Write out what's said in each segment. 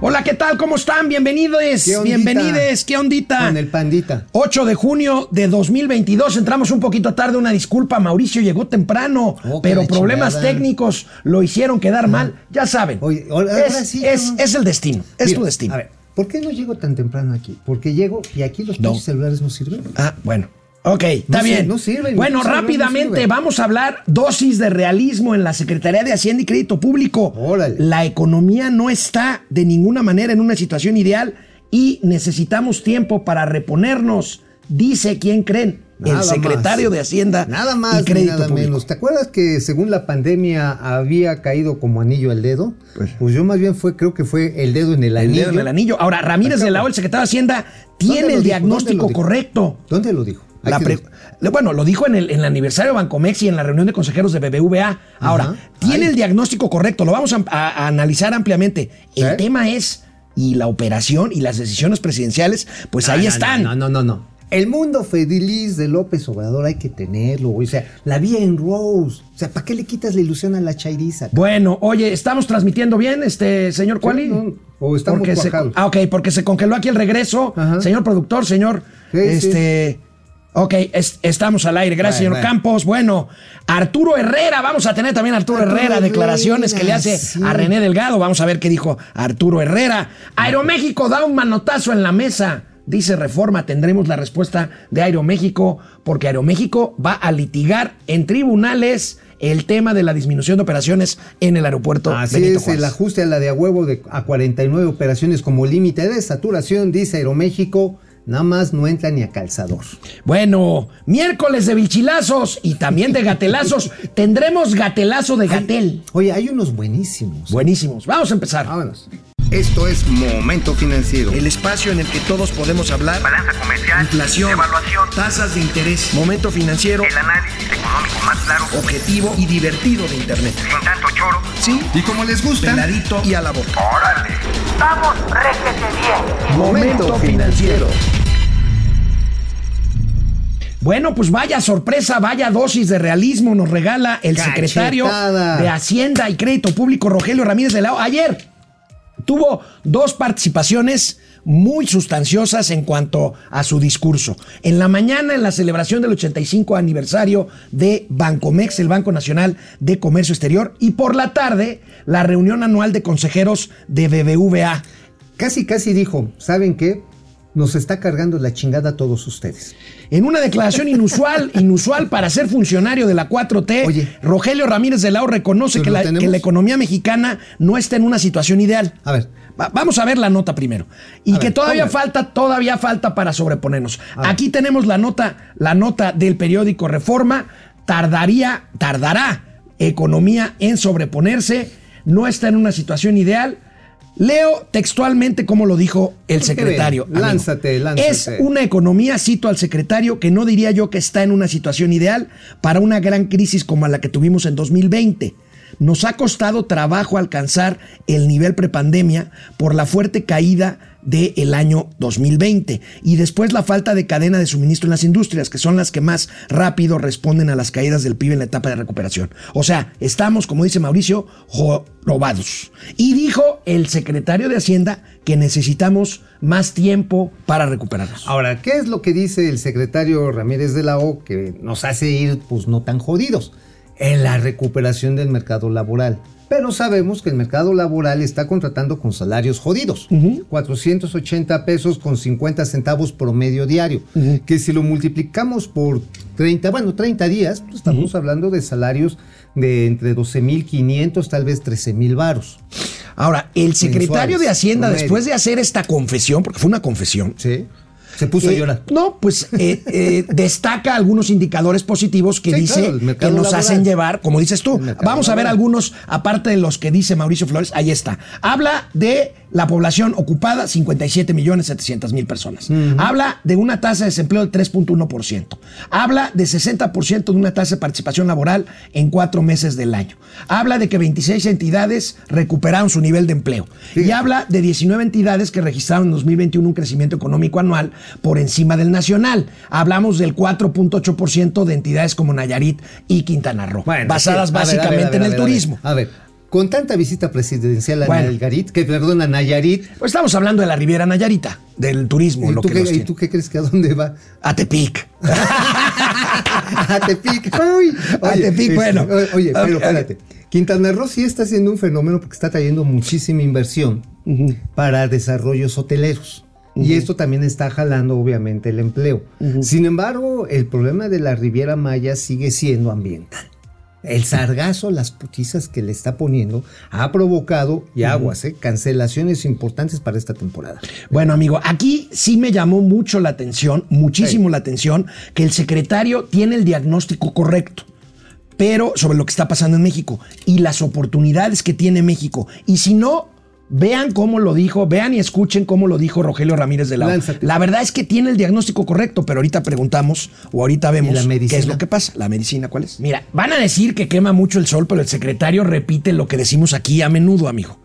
Hola, ¿qué tal? ¿Cómo están? Bienvenidos, bienvenides, ¿qué ondita? Con el pandita. 8 de junio de 2022, entramos un poquito tarde, una disculpa, Mauricio llegó temprano, Oh, pero problemas chingada. técnicos lo hicieron quedar mal, ya saben, Oye, ahora es, sí, es- el destino, es Mira, tu destino. A ver, ¿por qué no llego tan temprano aquí? Porque llego y aquí los No. celulares no sirven. Ah, bueno. Ok, está No bien. no sirven, bueno, no rápidamente vamos a hablar dosis de realismo en la Secretaría de Hacienda y Crédito Público. Órale. La economía no está de ninguna manera en una situación ideal y necesitamos tiempo para reponernos, dice quién creen, Nada el secretario más. de Hacienda Nada y más ni Crédito nada Público. menos. ¿Te acuerdas que según la pandemia había caído como anillo al dedo? Pues- Pues, yo más bien fue, creo que fue el dedo en el El anillo. dedo en el anillo. Ahora, Ramírez de la O, el secretario de Hacienda, tiene ¿Dónde lo el dijo? diagnóstico correcto. ¿Dónde lo dijo? La pre- bueno, lo dijo en el, en el aniversario de Bancomex y en la reunión de consejeros de BBVA. Ahora, tiene Ay. el diagnóstico correcto, lo vamos a, a- a analizar ampliamente. El ¿Eh? tema es, y la operación y las decisiones presidenciales, pues No, ahí no, están. No, no, no, no. El mundo feliz de López Obrador hay que tenerlo. O sea, la vía en Rose. O sea, ¿para qué le quitas la ilusión a la chairiza? Bueno, oye, ¿estamos transmitiendo bien, este señor Cuali? no, o estamos porque se. Ah, ok, porque se congeló aquí el regreso. Ajá. Señor productor, señor. Sí, este. Ok, es- estamos al aire. Gracias, Bueno, señor bueno. Campos. Bueno, Arturo Herrera, vamos a tener también a Arturo, Arturo Herrera, declaraciones que le hace sí. a René Delgado. Vamos a ver qué dijo Arturo Herrera. Aeroméxico da un manotazo en la mesa. Dice Reforma, tendremos la respuesta de Aeroméxico, porque Aeroméxico va a litigar en tribunales el tema de la disminución de operaciones en el aeropuerto Así Benito es, Juárez. el ajuste a la de a huevo de, a 49 operaciones como límite de saturación, dice Aeroméxico, nada más no entra ni a calzador. Bueno, miércoles de bichilazos y también de gatelazos. Tendremos gatelazo de gatel. Oye, hay unos buenísimos. Buenísimos. Vamos a empezar. Vámonos. Esto es Momento Financiero. El espacio en el que todos podemos hablar. balanza comercial, Inflación, evaluación, tasas de interés, momento financiero, el análisis económico más claro, objetivo y divertido de Internet. sin tanto choro. Sí, Y como les gusta, peladito y a la boca. ¡Órale! ¡Vamos, réjete bien! Momento Financiero. Bueno, pues vaya sorpresa, vaya dosis de realismo nos regala el Cachetada. secretario de Hacienda y Crédito Público, Rogelio Ramírez de la O. Ayer tuvo dos participaciones muy sustanciosas en cuanto a su discurso. En la mañana, en la celebración del 85 aniversario de Bancomex, el Banco Nacional de Comercio Exterior, y por la tarde, la reunión anual de consejeros de BBVA. Casi, casi dijo, ¿saben qué? Nos está cargando la chingada a todos ustedes. En una declaración inusual, inusual para ser funcionario de la 4T, Oye. Rogelio Ramírez de la O reconoce ¿Pero que la, que la economía mexicana no está en una situación ideal. A ver. Va- vamos a ver la nota primero. Y que ver, todavía falta, todavía falta para sobreponernos. Aquí tenemos la nota, la nota del periódico Reforma. Tardaría, tardará economía en sobreponerse. No está en una situación ideal. Leo textualmente como lo dijo el secretario. amigo. Lánzate, lánzate. Es una economía, cito al secretario, que no diría yo que está en una situación ideal para una gran crisis como la que tuvimos en 2020. Nos ha costado trabajo alcanzar el nivel prepandemia por la fuerte caída del año 2020 y después la falta de cadena de suministro en las industrias, que son las que más rápido responden a las caídas del PIB en la etapa de recuperación. O sea, estamos, como dice Mauricio, robados. Y dijo el secretario de Hacienda que necesitamos más tiempo para recuperarnos. Ahora, ¿qué es lo que dice el secretario Ramírez de la O que nos hace ir, pues, no tan jodidos? En la recuperación del mercado laboral. Pero sabemos que el mercado laboral está contratando con salarios jodidos. 480 pesos con 50 centavos promedio diario. Que si lo multiplicamos por 30, bueno, 30 días, pues estamos hablando de salarios de entre 12.500, tal vez 13.000 varos. Ahora, el secretario Mensuales, de Hacienda, promedio. después de hacer esta confesión, porque fue una confesión, ¿Sí? Se puso a Eh, llorar. No, pues eh, eh, destaca algunos indicadores positivos que Sí, dice claro, que nos laboral. hacen llevar, como dices tú. Vamos a ver laboral. algunos, aparte de los que dice Mauricio Flores, ahí está. Habla de la población ocupada, 57 millones 700 mil personas. Habla de una tasa de desempleo del 3.1%. Habla de 60% de una tasa de participación laboral en cuatro meses del año. Habla de que 26 entidades recuperaron su nivel de empleo. Y habla de 19 entidades que registraron en 2021 un crecimiento económico anual por encima del nacional. Hablamos del 4.8% de entidades como Nayarit y Quintana Roo, Bueno, basadas sí. A ver, a ver, básicamente en el ver, a ver. turismo. A ver, con tanta visita presidencial a Bueno. Nayarit, que perdón, a Nayarit, Pues estamos hablando de la Riviera Nayarita, del turismo, ¿y lo tú, que qué, y tú qué crees que a dónde va? A Tepic. a Tepic. Uy, A Tepic, bueno. Oye, oye, pero Ok. espérate. Quintana Roo sí está haciendo un fenómeno porque está trayendo muchísima inversión para desarrollos hoteleros. Y esto también está jalando, obviamente, el empleo. Sin embargo, el problema de la Riviera Maya sigue siendo ambiental. El sargazo, las putizas que le está poniendo, ha provocado, y aguas, eh, cancelaciones importantes para esta temporada. Bueno, amigo, aquí sí me llamó mucho la atención, muchísimo la atención, que el secretario tiene el diagnóstico correcto, pero sobre lo que está pasando en México y las oportunidades que tiene México. Y si no, vean cómo lo dijo, vean y escuchen cómo lo dijo Rogelio Ramírez de la O. Lánzate. La verdad es que tiene el diagnóstico correcto, pero ahorita preguntamos o ahorita vemos qué es lo que pasa. ¿La medicina cuál es? Mira, van a decir que quema mucho el sol, pero el secretario repite lo que decimos aquí a menudo, amigo.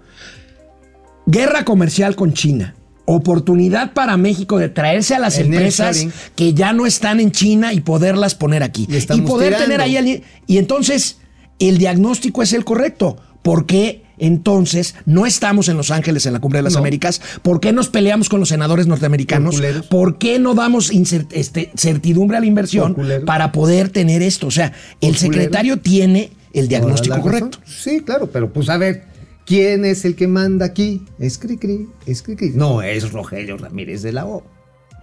Guerra comercial con China. Oportunidad para México de traerse a las El empresas que ya no están en China y poderlas poner aquí. Y poder tirando. tener ahí alguien. Y entonces, el diagnóstico es el correcto. ¿Por qué entonces no estamos en Los Ángeles en la Cumbre de las No. Américas? ¿Por qué nos peleamos con los senadores norteamericanos? Por culeros. ¿Por qué no damos este, certidumbre a la inversión para poder tener esto? O sea, el secretario tiene el diagnóstico correcto. Sí, claro, pero pues a ver, ¿quién es el que manda aquí? Es Cricri, es Cricri. No, es Rogelio Ramírez de la O.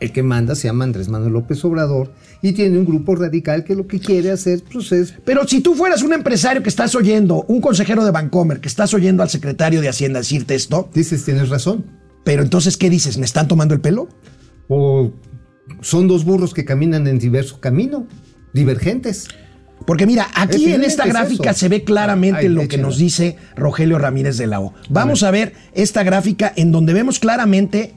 El que manda se llama Andrés Manuel López Obrador y tiene un grupo radical que lo que quiere hacer pues, es Pero si tú fueras un empresario que estás oyendo, un consejero de Bancomer, que estás oyendo al secretario de Hacienda decirte esto, Dices, tienes razón. pero entonces, ¿qué dices? ¿Me están tomando el pelo? O son dos burros que caminan en diverso camino, divergentes. Porque mira, aquí en esta es gráfica eso. se ve claramente Ay, lo que nos dice Rogelio Ramírez de la O. Vamos a ver esta gráfica en donde vemos claramente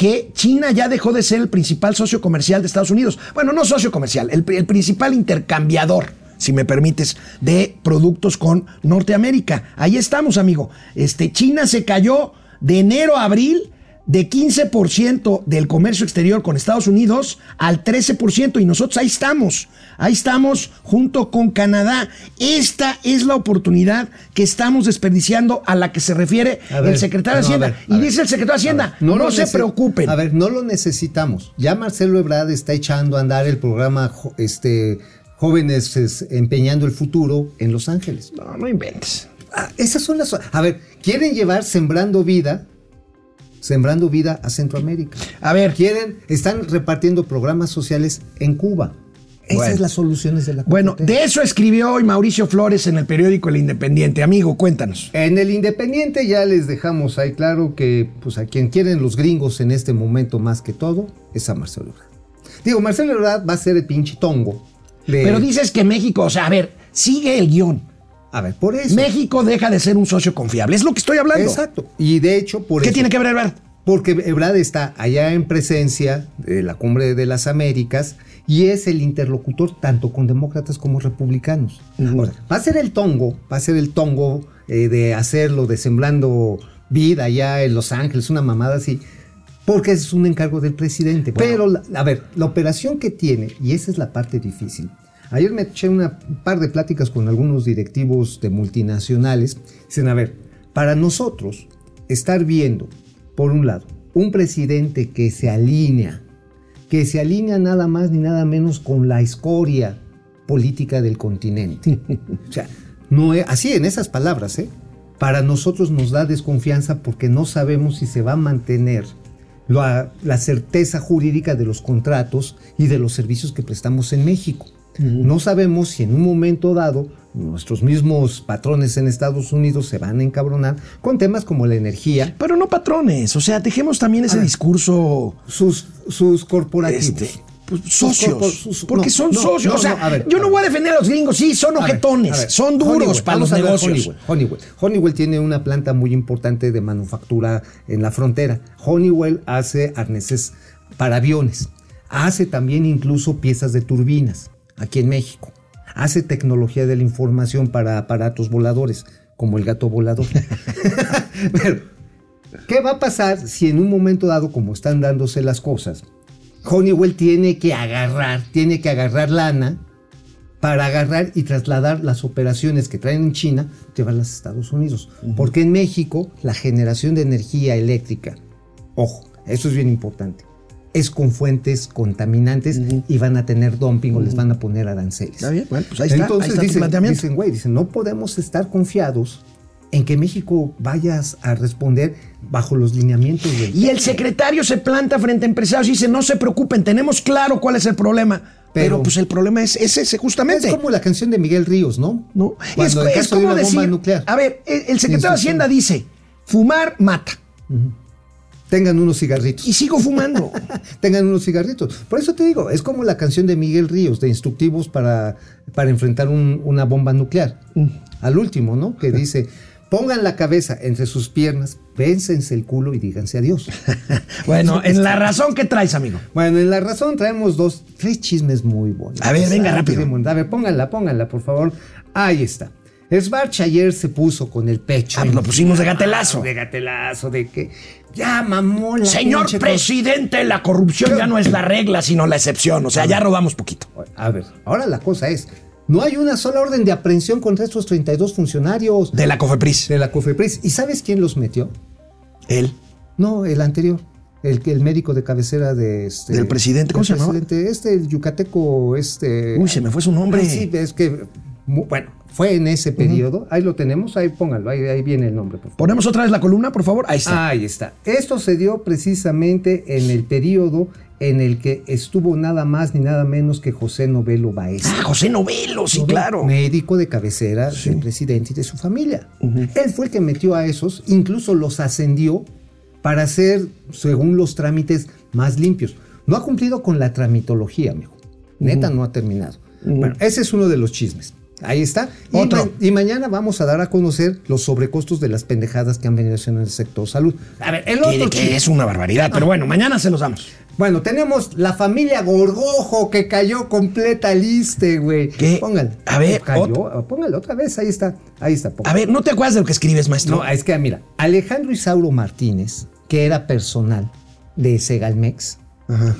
que China ya dejó de ser el principal socio comercial de Estados Unidos. Bueno, no socio comercial, el, el principal intercambiador, si me permites, de productos con Norteamérica. Ahí estamos, amigo. Este, China se cayó de enero a abril de 15% del comercio exterior con Estados Unidos al 13% y nosotros ahí estamos, ahí estamos junto con Canadá. Esta es la oportunidad que estamos desperdiciando a la que se refiere ver, el secretario de no, Hacienda. ver, y ver, dice el secretario de Hacienda, no, lo se preocupen. A ver, no lo necesitamos. Ya Marcelo Ebrard está echando a andar el programa este, Jóvenes es, Empeñando el Futuro en Los Ángeles. no, no inventes. Ah, esas son las. A ver, quieren llevar Sembrando Vida, Sembrando Vida a Centroamérica. A ver, Quieren, están repartiendo programas sociales en Cuba. Esas Bueno. son las soluciones de la bueno, 4T. de eso escribió hoy Mauricio Flores en el periódico El Independiente. Amigo, cuéntanos. En el Independiente ya les dejamos ahí claro que pues a quien quieren los gringos en este momento más que todo es a Marcelo Ebrard. Digo, Marcelo Ebrard va a ser el pinche tongo. de- Pero dices que México, o sea, a ver, sigue el guion. A ver, por eso. México deja de ser un socio confiable. Es lo que estoy hablando. Exacto. Y de hecho, por ¿Qué eso. tiene que ver Ebrard? Porque Ebrard está allá en presencia de la cumbre de las Américas y es el interlocutor tanto con demócratas como republicanos. Ahora, va a ser el tongo, va a ser el tongo eh, de hacerlo, de sembrando vida allá en Los Ángeles, una mamada así, porque es un encargo del presidente. Pero, a ver, la operación que tiene, y esa es la parte difícil. Ayer me eché una, un par de pláticas con algunos directivos de multinacionales. Dicen, a ver, para nosotros estar viendo, por un lado, un presidente que se alinea, que se alinea nada más ni nada menos con la escoria política del continente. o sea, no es, así en esas palabras, ¿eh? Para nosotros nos da desconfianza porque no sabemos si se va a mantener la, la certeza jurídica de los contratos y de los servicios que prestamos en México. No sabemos si en un momento dado nuestros mismos patrones en Estados Unidos se van a encabronar con temas como la energía, Pero no patrones, o sea, dejemos también ese ver. discurso sus, sus corporativos. este, pues, Sus socios, corpor- sus- porque no, son no, socios. no, o sea, ver, yo no voy a defender a los gringos, sí, son ver, ver, son duros Honeywell, para los negocios. Honeywell, Honeywell. Honeywell tiene una planta muy importante de manufactura en la frontera. Honeywell hace arneses para aviones. Hace también incluso piezas de turbinas aquí en México. Hace tecnología de la información para aparatos voladores, como el gato volador. Pero, ¿qué va a pasar si en un momento dado, como están dándose las cosas, Honeywell tiene que agarrar, tiene que agarrar lana para agarrar y trasladar las operaciones que traen en China, llevarlas a Estados Unidos. Porque en México la generación de energía eléctrica, ojo, eso es bien importante, es con fuentes contaminantes y van a tener dumping o les van a poner aranceles. Está bien, bueno, pues ahí está, Entonces ahí está dicen, dicen, güey, dicen, no podemos estar confiados en que México vayas a responder bajo los lineamientos del Y el secretario se planta frente a empresarios y dice, no se preocupen, tenemos claro cuál es el problema. Pero, Pero- pues el problema es, es ese, justamente. Es como la canción de Miguel Ríos, ¿no? ¿no? Es, Cuando es de como decir, nuclear. a ver, el, el secretario de. Hacienda dice, fumar mata. Tengan unos cigarritos. Y sigo fumando. Tengan unos cigarritos. Por eso te digo, es como la canción de Miguel Ríos, de instructivos para, para enfrentar un- una bomba nuclear. Mm. Al último, ¿no? Que dice, pongan la cabeza entre sus piernas, vénsense el culo y díganse adiós. bueno, en la razón que traes, amigo. Bueno, en la razón traemos dos, tres chismes muy bonitos. A ver, venga, Ah, rápido. A ver, pónganla, pónganla, por favor. Ahí está. Svarch ayer se puso con el pecho. Ah, pues lo pusimos de gatelazo. De gatelazo, de que ya mamó la Señor pinche presidente, la corrupción ya no es la regla, sino la excepción. O sea, ya robamos poquito. A ver, ahora la cosa es, no hay una sola orden de aprehensión contra estos 32 funcionarios De la COFEPRIS. de la COFEPRIS. ¿Y sabes quién los metió? Él. No, el anterior. El, médico de cabecera de este, Del presidente, ¿cómo se llamaba? presidente, Este, el yucateco, este. Uy, se me fue su nombre. Ah, sí, es que, bueno, fue en ese periodo. Ahí lo tenemos, ahí pónganlo, ahí, ahí viene el nombre, por favor. Ponemos otra vez la columna, por favor. Ahí está. Ahí está. Esto se dio precisamente en el periodo en el que estuvo nada más ni nada menos que José Novelo Baez. Ah, José Novelo, sí, claro. Médico de cabecera del presidente y de su familia. Él fue el que metió a esos, incluso los ascendió para ser, según los trámites, más limpios. No ha cumplido con la tramitología, amigo. Neta, no ha terminado. Bueno, ese es uno de los chismes. Ahí está. Y, Otro. ma- y mañana vamos a dar a conocer los sobrecostos de las pendejadas que han venido haciendo en el sector salud. A ver, el otro que es una barbaridad. Pero bueno, mañana se los damos. Bueno, tenemos la familia Gorgojo que cayó completa liste, güey. ¿Qué? Póngale. A ver, Cayó. Póngale otra vez. Ahí está. Ahí está. póngale. A ver, ¿no te acuerdas de lo que escribes, maestro? No, es que mira, Alejandro Isauro Martínez, que era personal de Segalmex,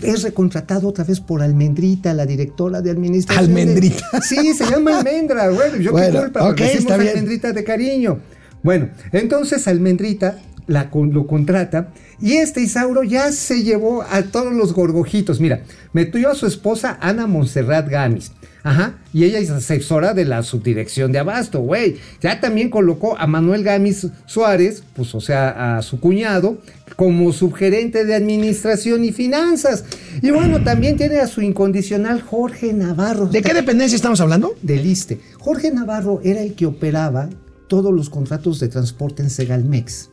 es recontratado otra vez por Almendrita, la directora de administración. de- Almendrita. Sí, se llama Almendra, güey. Yo Bueno, qué culpa, ok, le decimos está bien. Almendrita de cariño. Bueno, entonces Almendrita la, lo contrata y este Isauro ya se llevó a todos los gorgojitos. Mira, metió a su esposa Ana Montserrat Gamis. Ajá, y ella es asesora de la subdirección de Abasto, güey. Ya también colocó a Manuel Gamis Suárez, pues o sea, a su cuñado, como subgerente de administración y finanzas. Y bueno, también tiene a su incondicional Jorge Navarro. ¿De qué dependencia estamos hablando? del ISSSTE. Jorge Navarro era el que operaba todos los contratos de transporte en Segalmex.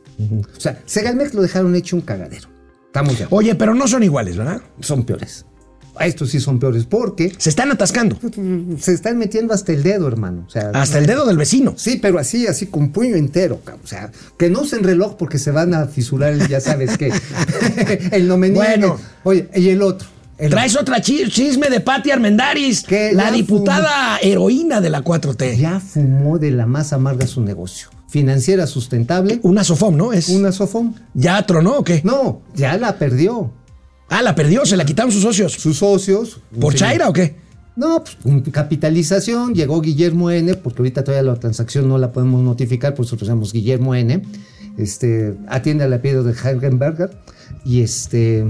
O sea, Segalmex lo dejaron hecho un cagadero. Estamos ya. Oye, pero no son iguales, ¿verdad? Son peores. Estos sí son peores porque Se están atascando. se están metiendo hasta el dedo, hermano. O sea, Hasta el dedo del vecino. Sí, pero así, así con puño entero. O sea, que no usen reloj porque se van a fisurar, el- ya sabes qué. el no me niegues. Bueno. Oye, y el otro. El Traes otra chi- chisme de Patti Armendaris, Que la diputada heroína de la 4T. ya fumó de la más amarga su negocio. Financiera sustentable, Una Sofom, ¿no? Es. una sofón. ¿Ya tronó o qué? No, ya la perdió. Ah, la perdió, se la quitaron sus socios. Sus socios. ¿Por sí. Chaira o qué? No, pues con capitalización. Llegó Guillermo N, porque ahorita todavía la transacción no la podemos notificar, por eso llamamos Guillermo N. Este, atiende al apellido de Hagenberger. Y este.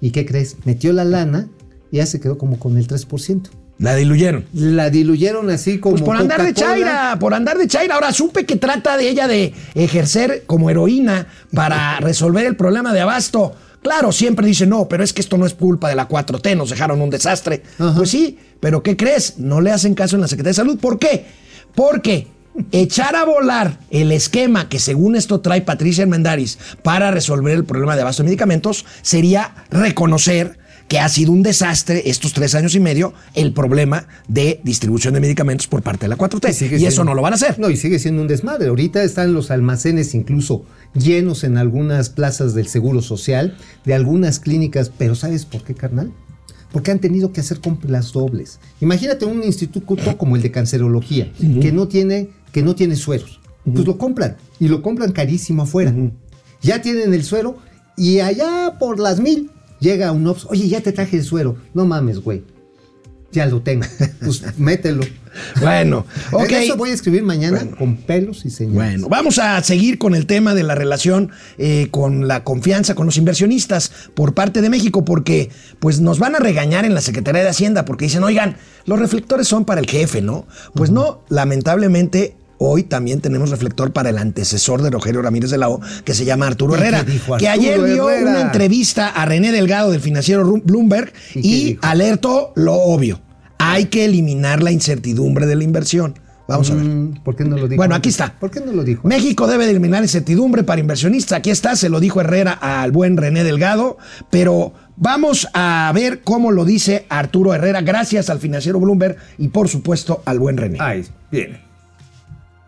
¿Y qué crees? Metió la lana y ya se quedó como con el 3%. La diluyeron. La diluyeron así como. Pues por andar de. Chaira, por andar de Chaira. Ahora supe que trata de ella de ejercer como heroína para resolver el problema de abasto. Claro, siempre dice, no, pero es que esto no es culpa de la 4T, nos dejaron un desastre. Ajá. Pues sí, pero ¿qué crees? No le hacen caso en la Secretaría de Salud. ¿Por qué? Porque echar a volar el esquema que según esto trae Patricia Armendáriz para resolver el problema de abasto de medicamentos sería reconocer que ha sido un desastre estos tres años y medio el problema de distribución de medicamentos por parte de la 4T. Y, eso no lo van a hacer. No, y sigue siendo un desmadre. Ahorita están los almacenes incluso llenos en algunas plazas del Seguro Social, de algunas clínicas, pero ¿sabes por qué, carnal? Porque han tenido que hacer compras dobles. Imagínate un instituto como el de cancerología, que no tiene, que no tiene sueros. Pues lo compran, y lo compran carísimo afuera. Ya tienen el suero, y allá por las mil llega un ops, oye, ya te traje el suero. No mames, güey. ya lo tengo. Pues mételo. Bueno, ok. En eso voy a escribir mañana con pelos y señales. Bueno, vamos a seguir con el tema de la relación eh, con la confianza con los inversionistas por parte de México, porque pues nos van a regañar en la Secretaría de Hacienda, porque dicen, oigan, los reflectores son para el jefe, ¿no? Pues no, lamentablemente. Hoy también tenemos reflector para el antecesor de Rogelio Ramírez de la O, que se llama Arturo ¿Y qué Herrera, que ayer dio Herrera? una entrevista a René Delgado del financiero Bloomberg ¿Y alertó lo obvio. Hay que eliminar la incertidumbre de la inversión. Vamos a ver. Mm, ¿Por qué no lo dijo? Bueno, aquí está. ¿Por qué no lo dijo? México debe de eliminar incertidumbre para inversionistas. Aquí está, se lo dijo Herrera al buen René Delgado, pero vamos a ver cómo lo dice Arturo Herrera, gracias al financiero Bloomberg y por supuesto al buen René. Ay, bien.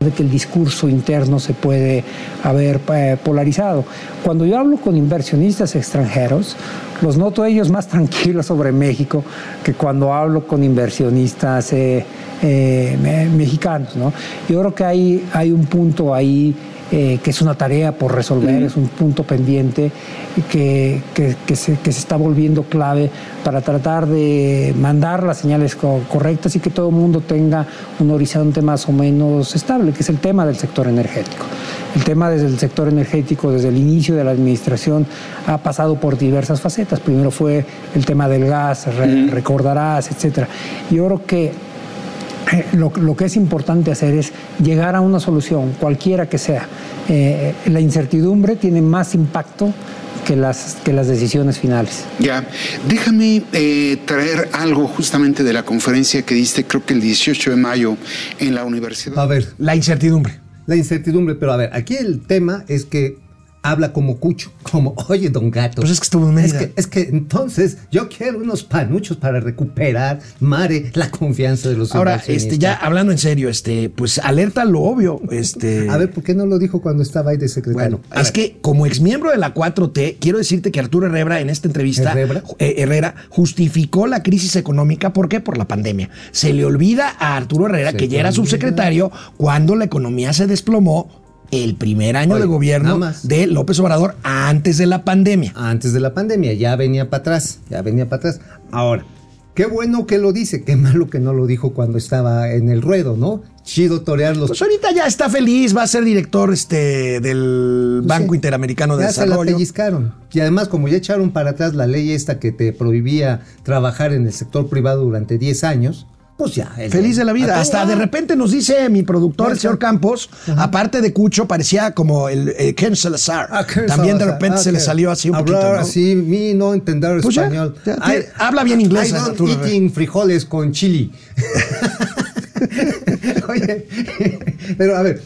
De que el discurso interno se puede haber eh, polarizado. Cuando yo hablo con inversionistas extranjeros, los noto ellos más tranquilos sobre México que cuando hablo con inversionistas eh, eh, me- mexicanos. ¿no? Yo creo que hay, hay un punto ahí eh, que es una tarea por resolver, es un punto pendiente que, que- que se, que se está volviendo clave para tratar de mandar las señales co- correctas y que todo el mundo tenga un horizonte más o menos estable, que es el tema del sector energético. El tema desde el sector energético, desde el inicio de la administración, ha pasado por diversas facetas. Primero fue el tema del gas, re- recordarás, etcétera. Yo creo que lo, lo que es importante hacer es llegar a una solución, cualquiera que sea. Eh, la incertidumbre tiene más impacto que las, que las decisiones finales. Ya, déjame eh, traer algo justamente de la conferencia que diste, creo que el 18 de mayo en la universidad. A ver, La incertidumbre. la incertidumbre, pero a ver, aquí el tema es que habla como cucho, como, oye, don gato. Pues es que estuvo en es que, es que entonces yo quiero unos panuchos para recuperar, Mare, la confianza de los Ahora, este, ya hablando en serio, este, pues alerta lo obvio. Este, A ver, ¿por qué no lo dijo cuando estaba ahí de secretario? Bueno, es ver. que como exmiembro de la 4T, quiero decirte que Arturo Herrera en esta entrevista, ¿Herrera? eh, Herrera justificó la crisis económica, ¿por qué? Por la pandemia. Se le olvida a Arturo Herrera Se que ya era subsecretario cuando la economía se desplomó el primer año Oye, de gobierno más. de López Obrador antes de la pandemia. Antes de la pandemia, ya venía para atrás, ya venía para atrás. Ahora, qué bueno que lo dice, qué malo que no lo dijo cuando estaba en el ruedo, ¿no? Chido torear los Pues ahorita ya está feliz, va a ser director este, del Banco Sí. Interamericano de ya se la Desarrollo. pellizcaron. Y además, como ya echaron para atrás la ley esta que te prohibía trabajar en el sector privado durante 10 años, pues ya. el- Feliz de la vida. Hasta de repente nos dice mi productor, el señor Campos, aparte de Cucho, parecía como el eh, Ken Salazar. Ah, Ken También de repente Ah, se le salió así un hablar poquito. ¿no? así, mi no entender Pues español. ya, habla bien inglés, I don't eating frijoles con chili. Oye, pero a ver,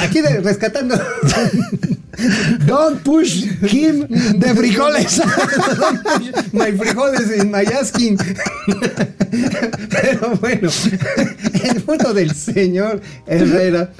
aquí de- rescatando. Don't push him de frijoles. my frijoles en my asking. Pero bueno, el punto del señor Herrera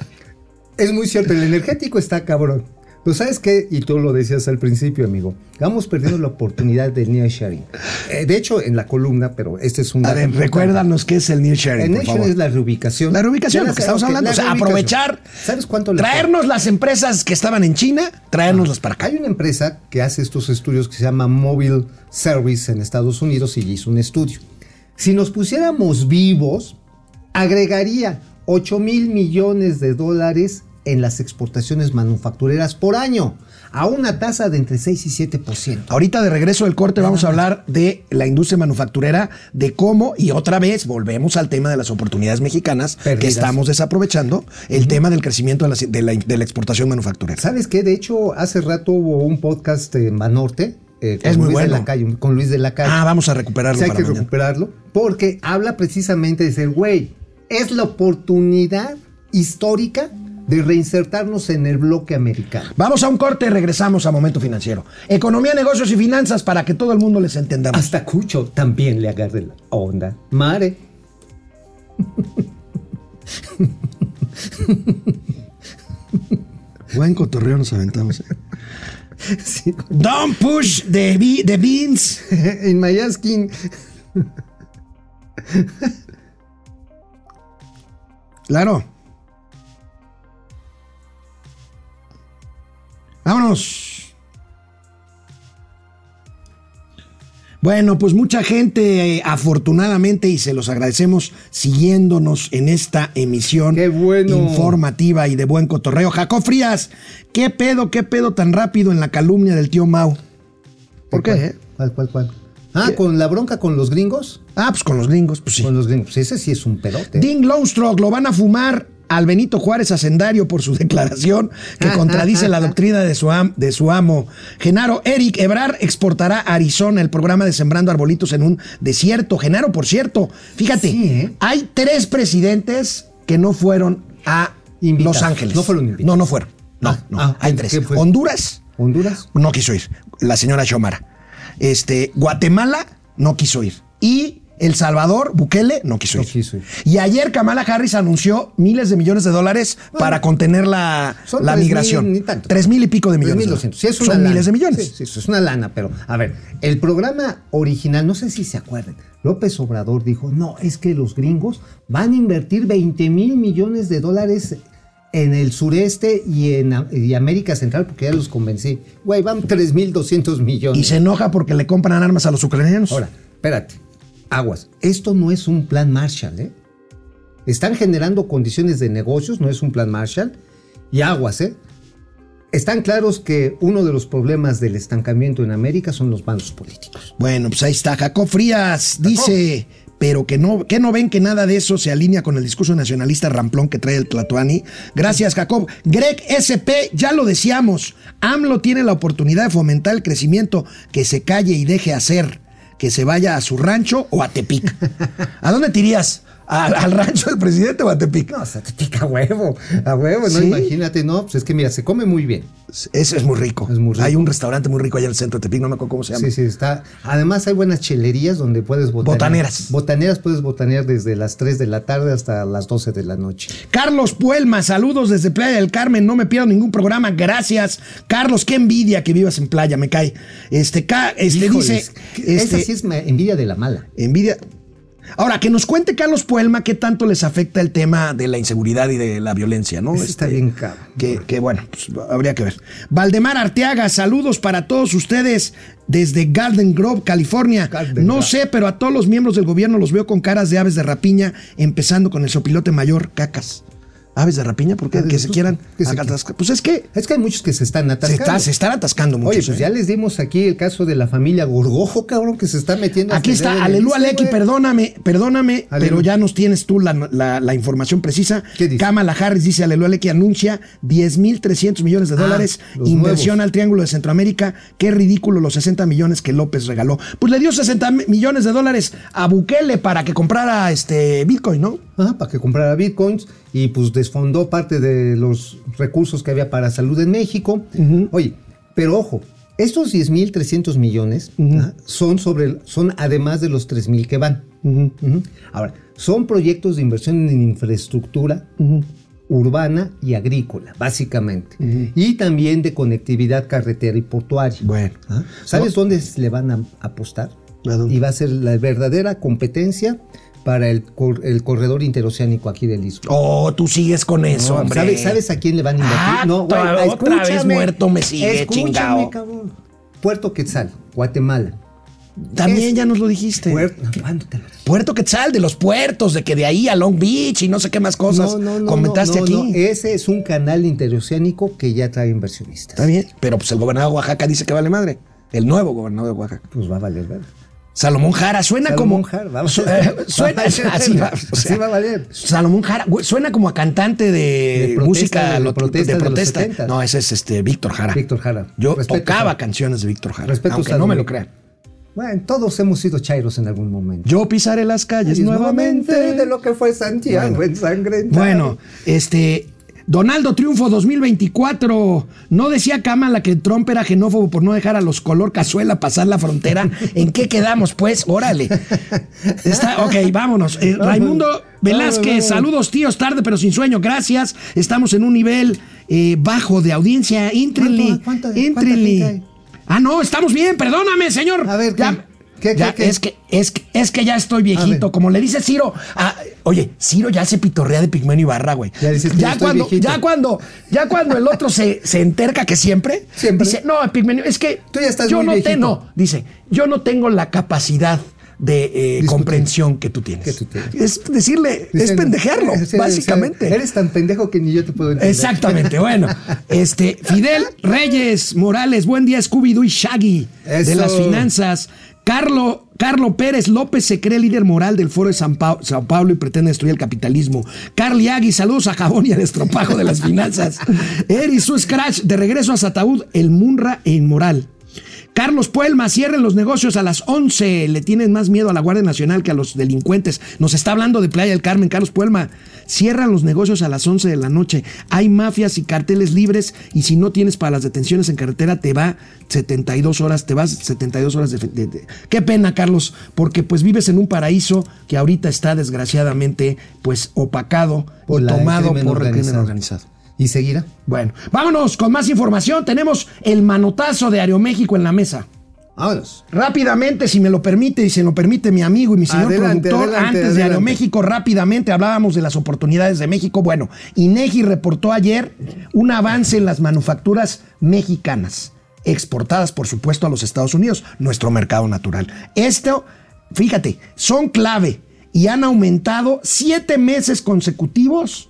es muy cierto. El energético está cabrón. Pero ¿sabes qué? Y tú lo decías al principio, amigo. Vamos perdiendo la oportunidad del nearshoring. Eh, de hecho, en la columna, pero este es un A ver, recuérdanos qué es el Near Sharing, El nearshoring es la reubicación. La reubicación, lo que estamos hablando. la O sea, aprovechar, ¿Sabes cuánto traernos las empresas que estaban en China, traernoslas para acá. Hay una empresa que hace estos estudios que se llama Mobile Service en Estados Unidos y hizo un estudio. Si nos pusiéramos vivos, agregaría 8 mil millones de dólares en las exportaciones manufactureras por año, a una tasa de entre 6 y 7%. Ahorita de regreso del corte vamos a hablar de la industria manufacturera, de cómo, y otra vez volvemos al tema de las oportunidades mexicanas que estamos desaprovechando, el tema del crecimiento de la, de la- de la exportación manufacturera. ¿Sabes qué? De hecho, hace rato hubo un podcast en Banorte eh, con Es muy Luis bueno. de la Calle, con Luis de la Calle. Ah, vamos a recuperarlo Sí, hay para que mañana. recuperarlo porque habla precisamente de ser, güey, es la oportunidad histórica de reinsertarnos en el bloque americano. Vamos a un corte y regresamos a Momento Financiero. Economía, negocios y finanzas para que todo el mundo les entendamos. Hasta Cucho también le agarre la onda. Mare. Buen cotorreo nos aventamos. ¿eh? Sí. Don't push the, be- the beans. en my asking. Claro. Vámonos. Bueno, pues mucha gente, eh, afortunadamente, y se los agradecemos, siguiéndonos en esta emisión informativa y de buen cotorreo. Jacob Frías, ¿qué pedo, qué pedo tan rápido en la calumnia del tío Mau? ¿Por qué? ¿Cuál, eh? ¿Cuál, cuál, cuál? Ah, con la bronca con los gringos. Ah, pues con los gringos, pues sí. Con los gringos. Ese sí es un pedote. Dean Longstrok lo van a fumar al Benito Juárez Hacendario por su declaración que contradice la doctrina de su, am- de su amo. Genaro Eric Ebrar exportará a Arizona el programa de Sembrando Arbolitos en un desierto. Genaro, por cierto, fíjate, Sí, ¿eh? hay tres presidentes que no fueron a Invitados. Los Ángeles. No fueron invitados. No, no fueron. No, Ah, no, ah, hay ¿qué tres. Honduras Honduras. no quiso ir. La señora Xiomara. Este, Guatemala no quiso ir. Y El Salvador, Bukele, no quiso No ir. quiso ir. Y ayer Kamala Harris anunció miles de millones de dólares para contener la, Son la tres mil, migración. ni tanto. Tres mil y pico de millones. de 3.200. dólares. Sí, es una Son lana. miles de millones. Sí, sí, eso es una lana, pero a ver, el programa original, no sé si se acuerdan, López Obrador dijo, no, es que los gringos van a invertir 20 mil millones de dólares en el sureste y en y América Central, porque ya los convencí. Güey, van 3.200 millones. Y se enoja porque le compran armas a los ucranianos. Ahora, espérate, aguas. Esto no es un plan Marshall, ¿eh? Están generando condiciones de negocios, no es un plan Marshall. Y aguas, ¿eh? Están claros que uno de los problemas del estancamiento en América son los bandos políticos. Bueno, pues ahí está. Jacob Frías dice, pero que no, que no ven que nada de eso se alinea con el discurso nacionalista ramplón que trae el Tlatuani. Gracias, Jacob. Greg SP, ya lo decíamos. AMLO tiene la oportunidad de fomentar el crecimiento, que se calle y deje hacer, que se vaya a su rancho o a Tepic. ¿A dónde te irías? ¿A- ¿Al rancho del presidente o a Tepic? No, o sea, te pica a huevo, a huevo, no ¿Sí? imagínate, no, pues es que mira, se come muy bien. Eso es muy rico. Es muy rico. Hay un restaurante muy rico allá en el centro de Tepic, no me acuerdo cómo se llama. Sí, sí, está. Además hay buenas chelerías donde puedes botanear. Botaneras. Botaneras puedes botanear desde las 3 de la tarde hasta las 12 de la noche. Carlos Puelma, saludos desde Playa del Carmen, no me pierdo ningún programa, gracias. Carlos, qué envidia que vivas en playa, me cae. Este, ca, este Híjoles, dice, esa este, sí es envidia de la mala. envidia. Ahora, que nos cuente Carlos Puelma qué tanto les afecta el tema de la inseguridad y de la violencia, ¿no? Ese está Este, bien cabrón. Que, que, bueno, pues, habría que ver. Valdemar Arteaga, saludos para todos ustedes desde Garden Grove, California. Garden no Grove. sé, pero a todos los miembros del gobierno los veo con caras de aves de rapiña, empezando con el sopilote mayor, cacas. ¿Aves de rapiña? ¿Por qué? Aves, Que se quieran que se atascar. Pues es que Es que hay muchos que se están se, atascando. está- se están atascando muchos. Oye, pues ¿eh? ya les dimos aquí el caso de la familia Gorgojo, cabrón, que se está metiendo. Aquí está, Aleluya güey. perdóname, perdóname, pero ya nos tienes tú la, la- la información precisa. ¿Qué dice? Kamala Harris dice, Aleluya Lecky anuncia 10.300 millones de Ah, dólares, inversión nuevos. al Triángulo de Centroamérica. Qué ridículo los 60 millones que López regaló. Pues le dio 60 mi- millones de dólares a Bukele para que comprara este Bitcoin, ¿no? Ajá, para que comprara bitcoins y pues desfondó parte de los recursos que había para salud en México. Oye, pero ojo, estos 10.300 millones ajá, son sobre son además de los 3.000 que van. Ahora, son proyectos de inversión en infraestructura urbana y agrícola, básicamente. Y también de conectividad carretera y portuaria. Bueno. ¿Ah? ¿Sabes dónde le van a apostar? ¿A dónde? Y va a ser la verdadera competencia para el, cor- el corredor interoceánico aquí del Istmo. Oh, tú sigues con eso, No, hombre. ¿sabes, sabes a quién le van a invertir? Ah, no, güey, otra- otra vez escúchame, muerto me sigue, escúchame, chingao. cabrón. Puerto Quetzal, Guatemala. También es- ya nos lo dijiste. Puerto. Puerto Quetzal, de los puertos, de que de ahí a Long Beach y no sé qué más cosas. comentaste no, aquí. no, ese es un canal interoceánico que ya trae inversionistas. Está bien, pero pues el gobernador de Oaxaca dice que vale madre. El nuevo gobernador de Oaxaca. Pues va a valer, ¿verdad? Salomón Jara, suena Salomón como. Jara, va su- eh, suena, Va así va, o así sea, va a valer. Salomón Jara, suena como a cantante de, De protesta, música de lo- protesta de los 70. No, ese es este Víctor Jara. Víctor Jara. Yo Respeto, tocaba Jara. canciones de Víctor Jara. Respeto, aunque no Salomón. me lo crean. Bueno, todos hemos sido chairos en algún momento. Yo pisaré las calles nuevamente. de lo que fue Santiago Bueno. en sangre. Bueno, este. Donaldo Triunfo 2024. No decía Kamala que Trump era xenófobo por no dejar a los color cazuela pasar la frontera. ¿En qué quedamos, pues? Órale. Está, ok, vámonos. Eh, Raimundo Velázquez, saludos, tíos, tarde pero sin sueño. Gracias. Estamos en un nivel eh, bajo de audiencia. Entrenle. ¿Cuánto- Ah, no, estamos bien, perdóname, señor. A ver, ¿qué? Ya- ¿Qué, qué, ya, qué? Es, que, es, que, es que ya estoy viejito. Como le dice Ciro, a- Oye, Ciro ya se pitorrea de Pigmenio Ibarra, güey. Ya dices ya cuando, viejito. ya cuando, ya cuando el otro se, se enterca que siempre, Siempre. dice, no, Pigmenio, es que Tú ya estás yo muy no viejito. te, no, dice, yo no tengo la capacidad de eh, comprensión que tú tienes. Que tú tienes. Es decirle, es pendejearlo, "Eres- eres- básicamente. Eres tan pendejo que ni yo te puedo entender. Exactamente, bueno. Este, Fidel Reyes Morales, buen día, Scooby-Doo y Shaggy de las finanzas. Carlo, Carlo Pérez López se cree líder moral del Foro de San Paulo y pretende destruir el capitalismo. Carly Agui, saludos a Jabón y al estropajo de las finanzas. Eri Su Scratch, de regreso a Sataúd, el Munra e Inmoral. Carlos Puelma, cierren los negocios a las 11. Le tienen más miedo a la Guardia Nacional que a los delincuentes. Nos está hablando de Playa del Carmen. Carlos Puelma, cierran los negocios a las 11 de la noche. Hay mafias y carteles libres y si no tienes para las detenciones en carretera te va 72 horas, te vas 72 horas de... de- de- Qué pena, Carlos, porque pues vives en un paraíso que ahorita está desgraciadamente pues opacado Por el tomado por el crimen organizado. ¿Y seguirá? Bueno, vámonos con más información. Tenemos el manotazo de Aeroméxico en la mesa. Vámonos. Rápidamente, si me lo permite y se lo permite mi amigo y mi señor Adelante, productor, adelante, antes de adelante. Aeroméxico, rápidamente hablábamos de las oportunidades de México. Bueno, INEGI reportó ayer un avance en las manufacturas mexicanas, exportadas, por supuesto, a los Estados Unidos, nuestro mercado natural. Esto, fíjate, son clave y han aumentado siete meses consecutivos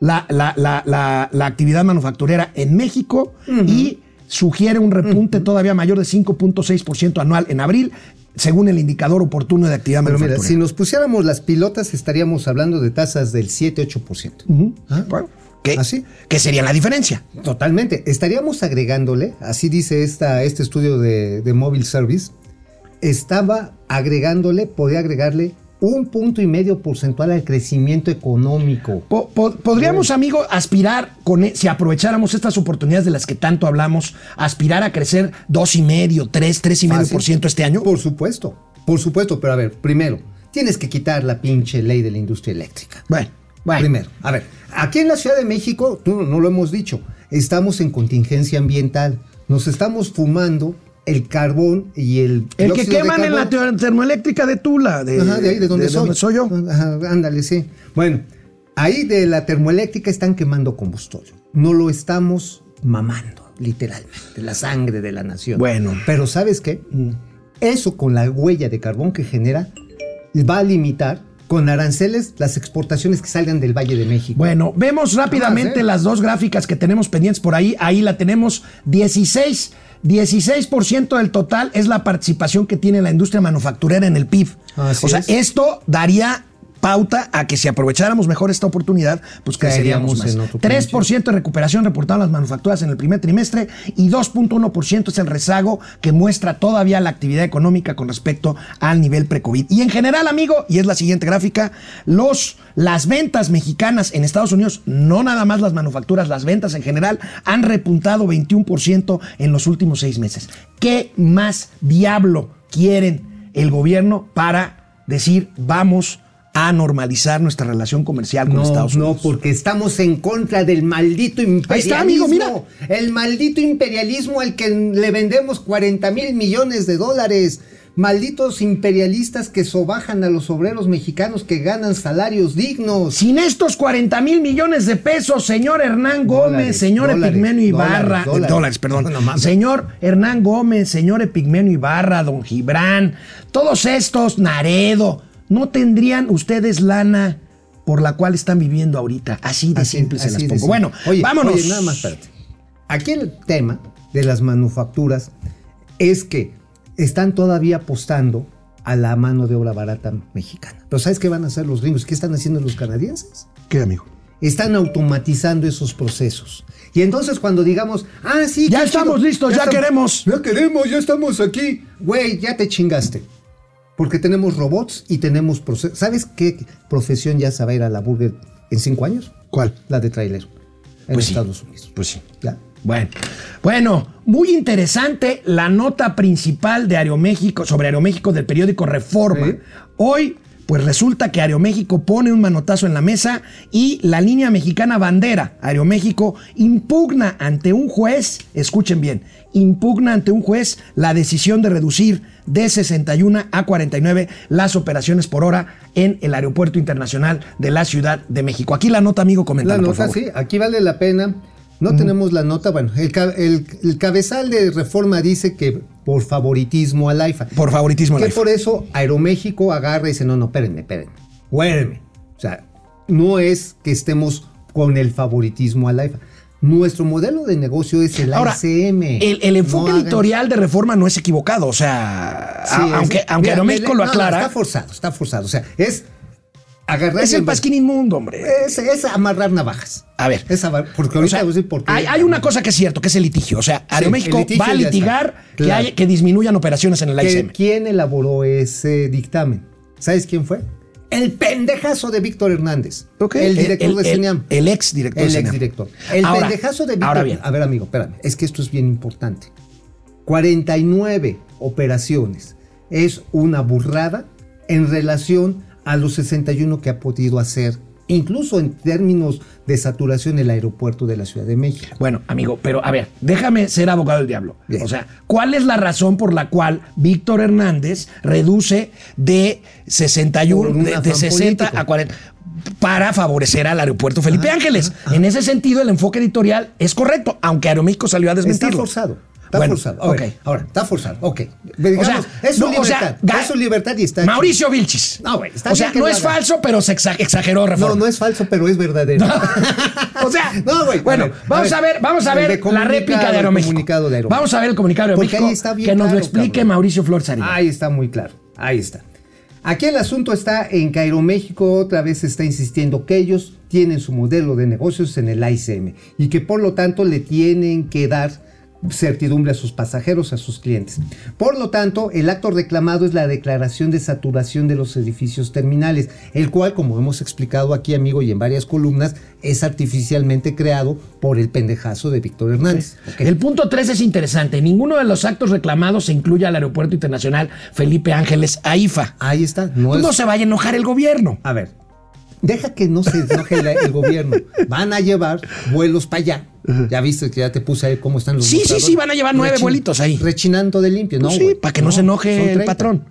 la, la- la- actividad manufacturera en México y sugiere un repunte todavía mayor de 5.6% anual en abril, según el indicador oportuno de actividad Pero mira, manufacturera. si nos pusiéramos las pilotas, estaríamos hablando de tasas del 7-8%. ¿Ah? Bueno, ¿qué, ¿Así? ¿Qué sería la diferencia? Totalmente. Estaríamos agregándole, así dice esta, este estudio de, de Mobile Service, estaba agregándole, podía agregarle un punto y medio porcentual al crecimiento económico. Po- po- ¿Podríamos, amigo, aspirar, con, e- si aprovecháramos estas oportunidades de las que tanto hablamos, aspirar a crecer dos y medio, tres, tres y medio por ciento este año? Por supuesto, por supuesto, pero a ver, primero, tienes que quitar la pinche ley de la industria eléctrica. Bueno, bueno. Primero, a ver, aquí en la Ciudad de México, tú no lo hemos dicho, estamos en contingencia ambiental. Nos estamos fumando el carbón y el. El que de queman en la termoeléctrica de Tula. De, Ajá, de ahí, de donde, soy. yo. Ajá, ándale, sí. Bueno, ahí de la termoeléctrica están quemando combustorio. No lo estamos mamando, literalmente, la sangre de la nación. Bueno. Pero ¿sabes qué? Eso con la huella de carbón que genera va a limitar con aranceles las exportaciones que salgan del Valle de México. Bueno, vemos rápidamente ¿eh? las dos gráficas que tenemos pendientes por ahí. Ahí la tenemos 16. 16% del total es la participación que tiene la industria manufacturera en el PIB. Así o sea, es. esto daría pauta a que si aprovecháramos mejor esta oportunidad, pues creceríamos más. en otro 3% de recuperación reportaron las manufacturas en el primer trimestre y 2.1% es el rezago que muestra todavía la actividad económica con respecto al nivel pre-COVID. Y en general, amigo, y es la siguiente gráfica, los, las ventas mexicanas en Estados Unidos, no nada más las manufacturas, las ventas en general han repuntado 21% en los últimos seis meses. ¿Qué más diablo quieren el gobierno para decir vamos a normalizar nuestra relación comercial con No, Estados no, Unidos? porque estamos en contra del maldito imperialismo. Ahí está, amigo, mira. El maldito imperialismo al que le vendemos 40 mil millones de dólares. Malditos imperialistas que sobajan a los obreros mexicanos que ganan salarios dignos. Sin estos 40 mil millones de pesos, señor Hernán Gómez, Dólares, señor dólares, Epigmenio Ibarra, dólares, dólares. perdón, No, no señor Hernán Gómez, señor Epigmenio Ibarra, don Gibran, todos estos, Naredo, no tendrían ustedes lana por la cual están viviendo ahorita. Así de Así- simple se las pongo. simple. Bueno, Oye, vámonos. Oye, nada más, espérate. Aquí el tema de las manufacturas es que están todavía apostando a la mano de obra barata mexicana. Pero ¿sabes qué van a hacer los gringos? ¿Qué están haciendo los canadienses? ¿Qué, amigo? Están automatizando esos procesos. Y entonces cuando digamos, ah, sí, Ya estamos listos, ya estamos- queremos. Ya queremos, ya estamos aquí. Güey, ya te chingaste. Porque tenemos robots y tenemos procesos. ¿Sabes qué profesión ya se va a ir a la burger en cinco años? ¿Cuál? La de trailero. En Pues sí. Estados Unidos. Pues sí. Ya. Bueno, bueno, muy interesante la nota principal de Aeroméxico, sobre Aeroméxico del periódico Reforma. Sí. Hoy Pues resulta que Aeroméxico pone un manotazo en la mesa y la línea mexicana bandera, Aeroméxico, impugna ante un juez, escuchen bien, impugna ante un juez la decisión de reducir de 61 a 49 las operaciones por hora en el Aeropuerto Internacional de la Ciudad de México. Aquí la nota, amigo, comenta. La por nota, favor. sí, aquí vale la pena. No tenemos la nota, bueno, el, el- el cabezal de reforma dice que por favoritismo al AIFA. Por favoritismo. Que la IFA. por eso Aeroméxico agarra y dice, no, no, espérenme, espérenme. O sea, no es que estemos con el favoritismo al AIFA. Nuestro modelo de negocio es el Ahora, ACM. el, el enfoque No hagan- editorial de reforma no es equivocado. O sea, Sí, a- es- aunque, aunque mira, Aeroméxico le- lo no, aclara, está forzado, está forzado. O sea, es agarrar es el pasquín inmundo, hombre. Es, es amarrar navajas. A ver. Es porque O ahorita sea, voy a decir por qué. hay, hay una cosa que es cierto, que es el litigio. O sea, Aeroméxico litigio va a litigar que, Claro. hay- que disminuyan operaciones en el ICM. ¿Quién elaboró ese dictamen? ¿Sabes quién fue? El pendejazo de Víctor Hernández. Ok. El director El- de el- CENIAM. el ex director El ex director. El Ahora- pendejazo de Víctor. ahora bien. A ver, amigo, espérame. Es que esto es bien importante. 49 operaciones. Es una burrada en relación a los 61 que ha podido hacer, incluso en términos de saturación, el aeropuerto de la Ciudad de México. Bueno, amigo, pero a ver, déjame ser abogado del diablo. Bien. O sea, ¿cuál es la razón por la cual Víctor Hernández reduce de 61, Por un de, de afán 60 político. a 40? Para favorecer al aeropuerto Felipe Ángeles. En ese sentido, el enfoque editorial es correcto, aunque Aeroméxico salió a Está desmentirlo. forzado. Está Bueno, forzado. A ver, ok. Ahora, está forzado. Ok. Digamos, O sea, es su no, o sea, libertad. es su libertad y está. Mauricio Vilchis. No, güey, está O sea, que no es haga. falso, pero se exa- exageró reforma. No, no es falso, pero es verdadero. o sea, No, güey, a bueno, ver, vamos a ver, vamos a ver la réplica de Aeroméxico. comunicado de Aeroméxico. Vamos a ver el comunicado de Porque Aeroméxico ahí está bien que nos lo explique cabrón. Mauricio Flores Arena. Ahí está muy claro. Ahí está. Aquí el asunto está en que Aeroméxico otra vez está insistiendo que ellos tienen su modelo de negocios en el ICM y que por lo tanto le tienen que dar certidumbre a sus pasajeros, a sus clientes. Por lo tanto, el acto reclamado es la declaración de saturación de los edificios terminales, el cual, como hemos explicado aquí, amigo, y en varias columnas, es artificialmente creado por el pendejazo de Víctor Hernández. El punto 3 es interesante. Ninguno de los actos reclamados se incluye al Aeropuerto Internacional Felipe Ángeles AIFA. Ahí está. No Pues es- no se vaya a enojar el gobierno. A ver, deja que no se enoje el gobierno. Van a llevar vuelos para allá. Ya viste que ya te puse ahí cómo están los Sí, sí, sí, van a llevar nueve Rechin- vuelitos ahí. Rechinando de limpio, ¿no? Pues sí, para que no, se enoje el 30. patrón.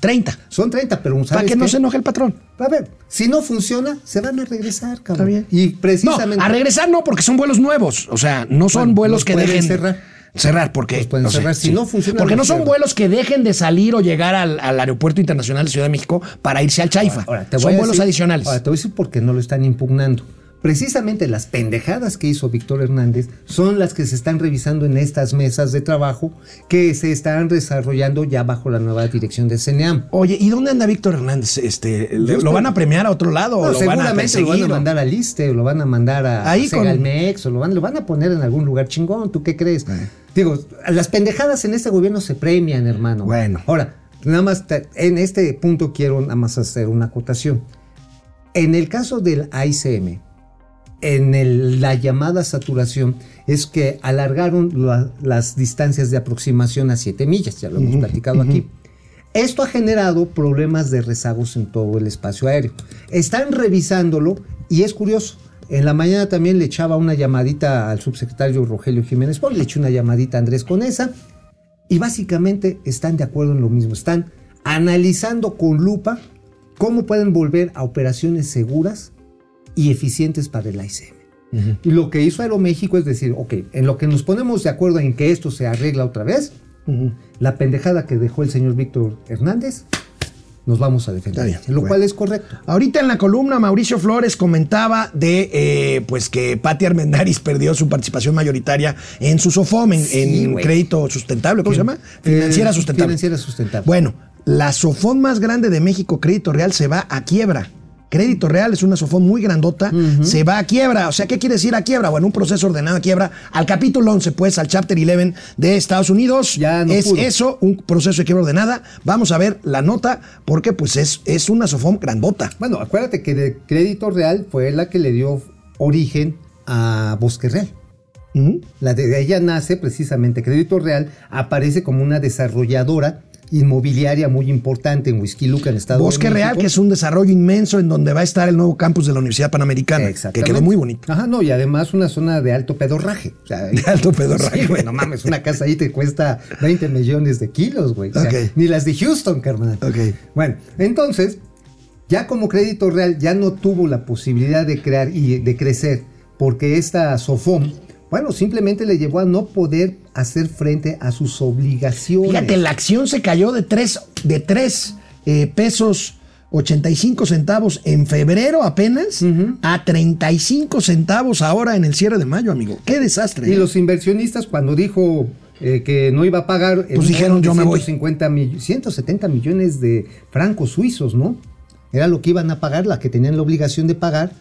30. Son 30, pero ¿sabes Para que no se enoje el patrón. A ver, si no funciona, se van a regresar, cabrón. bien. Y No, precisamente. a regresar no, porque son vuelos nuevos. O sea, no son Bueno, vuelos los que dejen. cerrar. Cerrar, porque. Los pueden sé, cerrar. Si no funciona, Porque no son cierran. vuelos que dejen de salir o llegar al, al Aeropuerto Internacional de Ciudad de México para irse al Chaifa. Ahora, te voy son a vuelos adicionales. Ahora, te voy a decir por qué no lo están impugnando. Precisamente las pendejadas que hizo Víctor Hernández son las que se están revisando en estas mesas de trabajo que se están desarrollando ya bajo la nueva dirección de CNEAM. Oye, ¿y dónde anda Víctor Hernández? Este, ¿Lo van a premiar a otro lado? No, o lo van a seguramente lo van a mandar al ISTE, o lo van a mandar a Ahí con- Segalmex, o lo van, lo van a poner en algún lugar chingón. ¿Tú qué crees? Digo, las pendejadas en este gobierno se premian, hermano. Bueno. Ahora, nada más, te- en este punto quiero nada más hacer una acotación. En el caso del ICM, en el- la llamada saturación, es que alargaron la- las distancias de aproximación a 7 millas, ya lo hemos platicado aquí. Esto ha generado problemas de rezagos en todo el espacio aéreo. Están revisándolo y es curioso. En la mañana también le echaba una llamadita al subsecretario Rogelio Jiménez Pol, le eché una llamadita a Andrés Conesa y básicamente están de acuerdo en lo mismo. Están analizando con lupa cómo pueden volver a operaciones seguras y eficientes para el ICM. Y lo que hizo Aeroméxico es decir, ok, en lo que nos ponemos de acuerdo en que esto se arregla otra vez, la pendejada que dejó el señor Víctor Hernández, nos vamos a defender. Bien, lo bueno. cual es correcto. Ahorita en la columna Mauricio Flores comentaba de eh, pues que Pati Armendaris perdió su participación mayoritaria en su SOFOM, en, Sí, en crédito sustentable, ¿cómo se llama? Eh, Financiera sustentable. Financiera sustentable. Bueno, la SOFOM más grande de México, Crédito Real, se va a quiebra. Crédito Real es una SOFOM muy grandota, se va a quiebra. O sea, ¿qué quiere decir a quiebra? Bueno, un proceso ordenado a quiebra al capítulo 11, pues, al Chapter 11 de Estados Unidos. Ya no es pudo. eso, un proceso de quiebra ordenada. Vamos a ver la nota, porque pues es, es una SOFOM grandota. Bueno, acuérdate que de Crédito Real fue la que le dio origen a Bosque Real. Ujú. La de ella nace precisamente, Crédito Real aparece como una desarrolladora inmobiliaria muy importante en Whisky Luca, en Estado Bosque de México. Real, que es un desarrollo inmenso en donde va a estar el nuevo campus de la Universidad Panamericana, que quedó muy bonito. Ajá, no, y además una zona de alto pedorraje. O sea, De alto pedorraje. Sí, güey, no mames, una casa ahí te cuesta 20 millones de kilos, güey. O sea, Ok. Ni las de Houston, carnal. Ok. Bueno, entonces, ya como crédito real, ya no tuvo la posibilidad de crear y de crecer, porque esta Sofom, bueno, simplemente le llevó a no poder hacer frente a sus obligaciones. Fíjate, la acción se cayó de 3 de tres, eh, pesos 85 centavos en febrero apenas a 35 centavos ahora en el cierre de mayo, amigo. Qué desastre. Y ¿eh? los inversionistas, cuando dijo eh, que no iba a pagar. Pues dijeron, yo me voy. 150 mill- 170 millones de francos suizos, ¿no? Era lo que iban a pagar, la que tenían la obligación de pagar.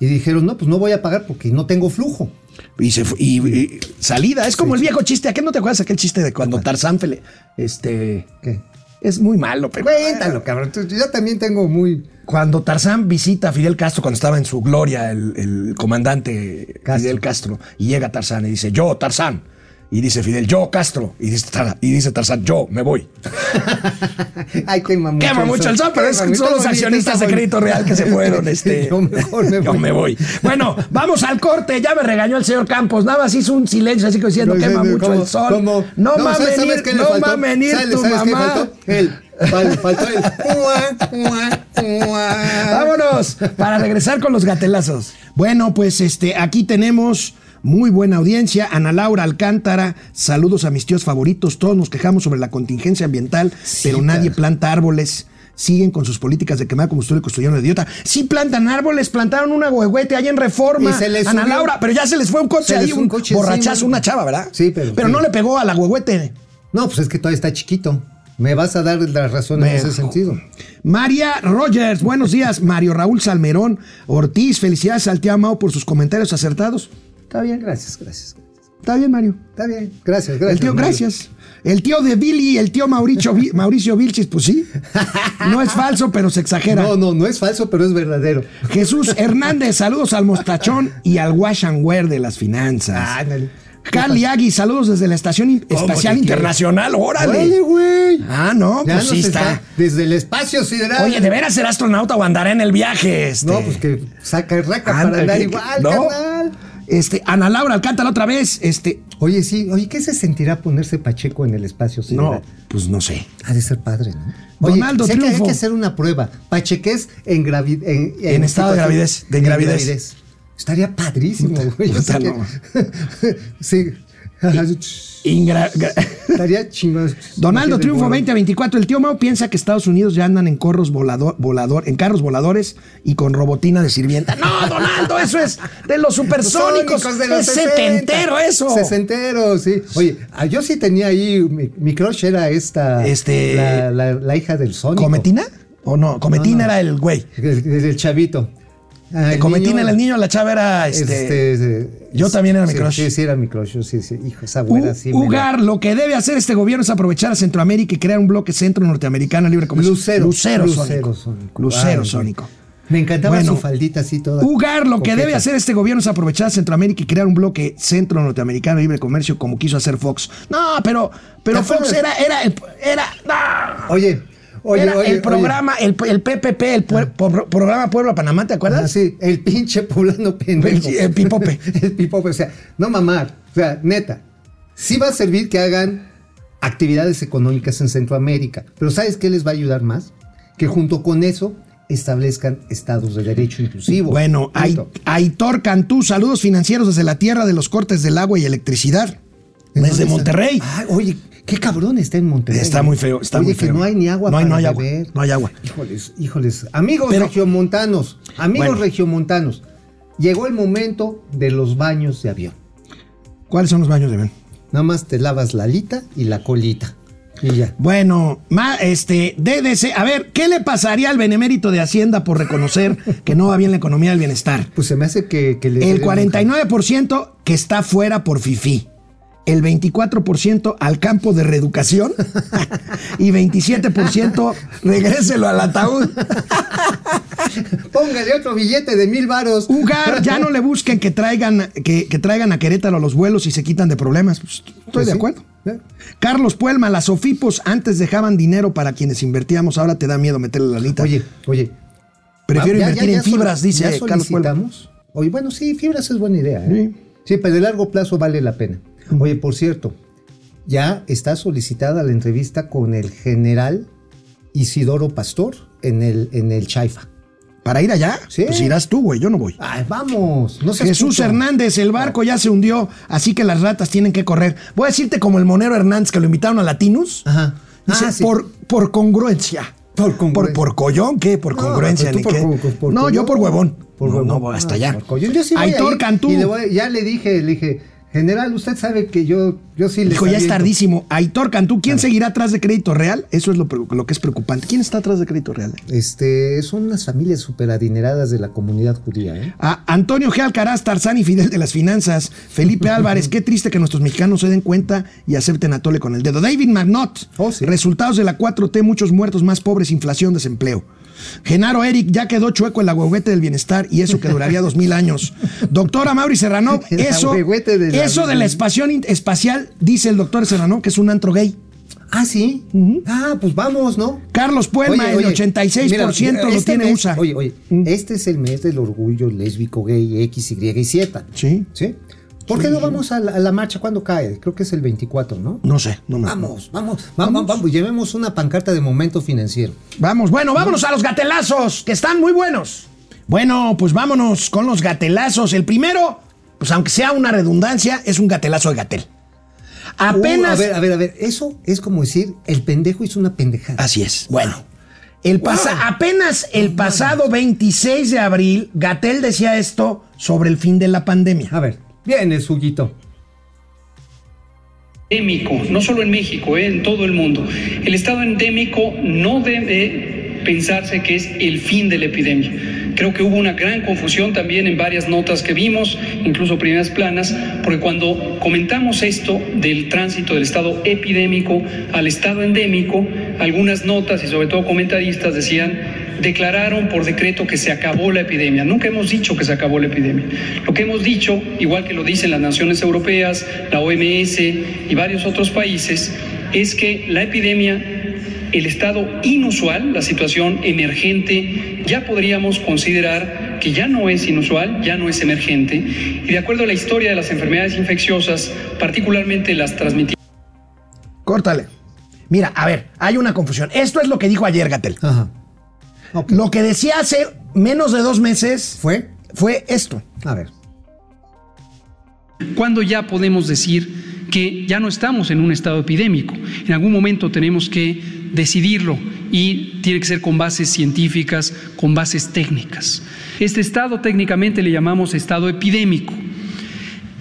Y dijeron, no, pues no voy a pagar porque no tengo flujo. Y, se y- y salida, es como el viejo chiste. ¿A qué no te acuerdas aquel chiste de cuando Tarzán Fele? Este. ¿Qué? Es muy malo, pero. Cuéntalo, cabrón. Yo también tengo muy. Cuando Tarzán visita a Fidel Castro cuando estaba en su gloria, el, el comandante Castro. Fidel Castro, y llega Tarzán y dice, yo, Tarzán. Y dice Fidel, yo, Castro. Y dice, y dice Tarzán, yo, me voy. Ay, quema mucho. Quema mucho el sol, pero es- son los accionistas de crédito real que se fueron. Este, Yo mejor me Yo voy. me voy. Bueno, vamos al corte. Ya me regañó el señor Campos. Nada más hizo un silencio así como diciendo, No, quema ¿cómo- mucho el sol. cómo? No, va a ¿sabes- venir, qué no va a venir ¿Sabes- tu sabes qué mamá. faltó? Faltó el. Mua. Vámonos para regresar con los gatelazos. Bueno, pues este, aquí tenemos muy buena audiencia. Ana Laura Alcántara, saludos a mis tíos favoritos. Todos nos quejamos sobre la contingencia ambiental, pero nadie planta árboles. Siguen con sus políticas de quemar combustible y construyeron de idiota. Sí plantan árboles, plantaron una huehuete allá en Reforma. Y se les Ana subió- Laura, pero ya se les fue un coche se ahí, un, coche borrachazo, una chava, ¿verdad? Sí, pero- Pero sí. no le pegó a la huehuete. No, pues es que todavía está chiquito. Me vas a dar la razón en ese sentido. María Rogers, buenos días. Mario Raúl Salmerón Ortiz, felicidades al tío Amado por sus comentarios acertados. Está bien, gracias, gracias. Está bien, Mario. Está bien, gracias, gracias. el tío, Mario. gracias. El tío de Billy, el tío Mauricio, Mauricio Vilchis, pues sí. No es falso, pero se exagera. No, no, no es falso, pero es verdadero. Jesús Hernández, saludos al mostachón y al wash and wear de las finanzas. Ándale. Carly Agui, saludos desde la Estación In- ¿Cómo Espacial te Internacional. Órale. Órale, güey. Ah, no, Ya pues sí está. Desde el espacio sideral. Oye, ¿de veras ser astronauta o andará en el viaje? Este? No, pues que saca raca Anda, para andar igual, ¿no? carnal. Este, Ana Laura Alcántara otra vez. Este, Oye, sí, oye, ¿qué se sentirá ponerse Pacheco en el espacio sideral? no, pues no sé. Ha de ser padre, ¿no? Oye, Donaldo sé que hay que hacer una prueba. Pachequés en gravidez. En, En estado de gravidez, de en ingravidez. Estaría padrísimo, güey. Que- no. sí. Ingra- Estaría chingón. Donaldo Triunfo güey. 2024. El tío Mao piensa que Estados Unidos ya andan en corros volador, volador, en carros voladores y con robotina de sirvienta. No, Donaldo, eso es de los supersónicos. Sónicos de los es 60. setentero eso. Sesentero, sí. Oye, ah, yo sí tenía ahí, mi, mi crush era esta, Este- la, la- la hija del Sónico. ¿Cometina? ¿O no? Cometina No, no. era el güey. El chavito. Ah, el Cometina niño- el niño, la chava era este. este, yo también era mi crush. Sí, sí, era mi crush. yo Sí, sí. Hijo, esa U- güera sí. la- Ugar, lo que debe hacer este gobierno es aprovechar a Centroamérica y crear un bloque centro norteamericano libre comercio. Lucero. Lucero, Lucero sónico. sónico. Lucero Ay, sónico. Me encantaba Bueno, su faldita así toda. Ugar, lo que debe hacer este gobierno es aprovechar a Centroamérica y crear un bloque centro norteamericano libre comercio como quiso hacer Fox. No, pero, pero ¿Te Fox era, era, era, no. Oye, oye, Era oye. el oye. programa, el, el PPP, el pue- po- programa Puebla Panamá, ¿te Ah, acuerdas? sí, el pinche poblano pendejo. El- el pipope. el pipope, o sea, no mamar. O sea, neta, sí va a servir que hagan actividades económicas en Centroamérica. Pero ¿sabes qué les va a ayudar más? Que junto con eso establezcan estados de derecho inclusivo. Bueno. Aitor Cantú, saludos financieros desde la tierra de los cortes del agua y electricidad. ¿En Desde? Monterrey. Ay, oye, qué cabrón está en Monterrey. Está muy feo, está Oye, muy que feo. no hay ni agua No hay- para no hay agua, beber. no hay agua. Híjoles, híjoles. Amigos Pero- regiomontanos, amigos Bueno. regiomontanos, llegó el momento de los baños de avión. ¿Cuáles son los baños de Ben? Nada más te lavas la alita y la colita. Y ya. Bueno, ma, este, DDC, a ver, ¿qué le pasaría al benemérito de Hacienda por reconocer que no va bien la economía del bienestar? Pues se me hace que, que le. El 49% que está fuera por FIFI. El 24% al campo de reeducación y 27% regréselo al ataúd. Póngale otro billete de mil varos. Ugar, ya no le busquen que traigan, que, que traigan a Querétaro los vuelos y se quitan de problemas. Pues, estoy Pues de sí. acuerdo. ¿Eh? Carlos Puelma, las OFIPOS antes dejaban dinero para quienes invertíamos, ahora te da miedo meterle la lanita. Oye, oye. Prefiero ya- invertir ya- en fibras, dice Carlos Puelma. Oye, bueno, sí, fibras es buena idea. ¿eh? Sí. Pero de largo plazo vale la pena. Oye, por cierto, ya está solicitada la entrevista con el general Isidoro Pastor en el, en el Chaifa. ¿Para ir allá? Sí. Pues irás tú, güey, yo no voy. Ay, vamos. No Jesús. Hernández, el barco ya se hundió, así que las ratas tienen que correr. Voy a decirte como el monero Hernández que lo invitaron a Latinus. Ajá. Dice, Ah, sí. por, por congruencia. Por congruencia. ¿Por, por collón qué? ¿Por No, congruencia? pero ni tú por qué? por no, yo por huevón. Por no, voy hasta allá. por collón. Yo sí voy Aitor ahí, Cantú. y le voy- ya le dije, le dije, general, usted sabe que yo, yo sí le Dijo, ya es aviento". tardísimo. Aitor Cantú, ¿quién seguirá atrás de Crédito Real? Eso es lo, lo que es preocupante. ¿Quién está atrás de Crédito Real? Este, son unas familias súper adineradas de la comunidad judía, ¿eh? A Antonio G. Alcaraz, Tarzán y Fidel de las Finanzas. Felipe Álvarez, qué triste que nuestros mexicanos se den cuenta y acepten a Tole con el dedo. David Magnot, Oh, sí. resultados de la 4T, muchos muertos, más pobres, inflación, desempleo. Genaro Eric, ya quedó chueco el agüehuete del bienestar y eso que duraría dos mil años. Doctora Mauri Serrano, eso, de la- eso de la espación espacial, dice el doctor Serrano, que es un antro gay. Ah, sí. Ah, pues vamos, ¿no? Carlos Puelma, Oye, el oye, 86% mira, lo este tiene mes- USA. Oye, oye, este es el mes del orgullo lésbico, gay, X, Y y Z. Sí. ¿Sí? ¿Por qué no vamos a la, a la marcha cuando cae? Creo que es el 24, ¿no? No sé, no me Vamos, vamos, vamos, vamos, llevemos una pancarta de momento financiero. Vamos, bueno, vámonos a los gatelazos, que están muy buenos. Bueno, pues vámonos con los gatelazos. El primero, pues aunque sea una redundancia, es un gatelazo de gatel. Apenas. Uh, a ver, a ver, a ver, eso es como decir, el pendejo hizo una pendejada. Así es. Bueno. El pasa- Apenas el pasado 26 de abril, Gatel decía esto sobre el fin de la pandemia. A ver, viene Suguito. endémico, no solo en México, eh, en todo el mundo. El estado endémico no debe pensarse que es el fin de la epidemia. Creo que hubo una gran confusión también en varias notas que vimos, incluso primeras planas, porque cuando comentamos esto del tránsito del estado epidémico al estado endémico, algunas notas y sobre todo comentaristas decían declararon por decreto que se acabó la epidemia. Nunca hemos dicho que se acabó la epidemia. Lo que hemos dicho, igual que lo dicen las naciones europeas, la OMS y varios otros países, es que la epidemia, el estado inusual, la situación emergente, ya podríamos considerar que ya no es inusual, ya no es emergente. Y de acuerdo a la historia de las enfermedades infecciosas, particularmente las transmitidas, Córtale. Mira, a ver, hay una confusión. Esto es lo que dijo ayer Gatel. Ajá. Lo que decía hace menos de dos meses ¿Fue? fue esto. A ver. ¿Cuándo ya podemos decir que ya no estamos en un estado epidémico? En algún momento tenemos que decidirlo y tiene que ser con bases científicas, con bases técnicas. Este estado técnicamente le llamamos estado epidémico,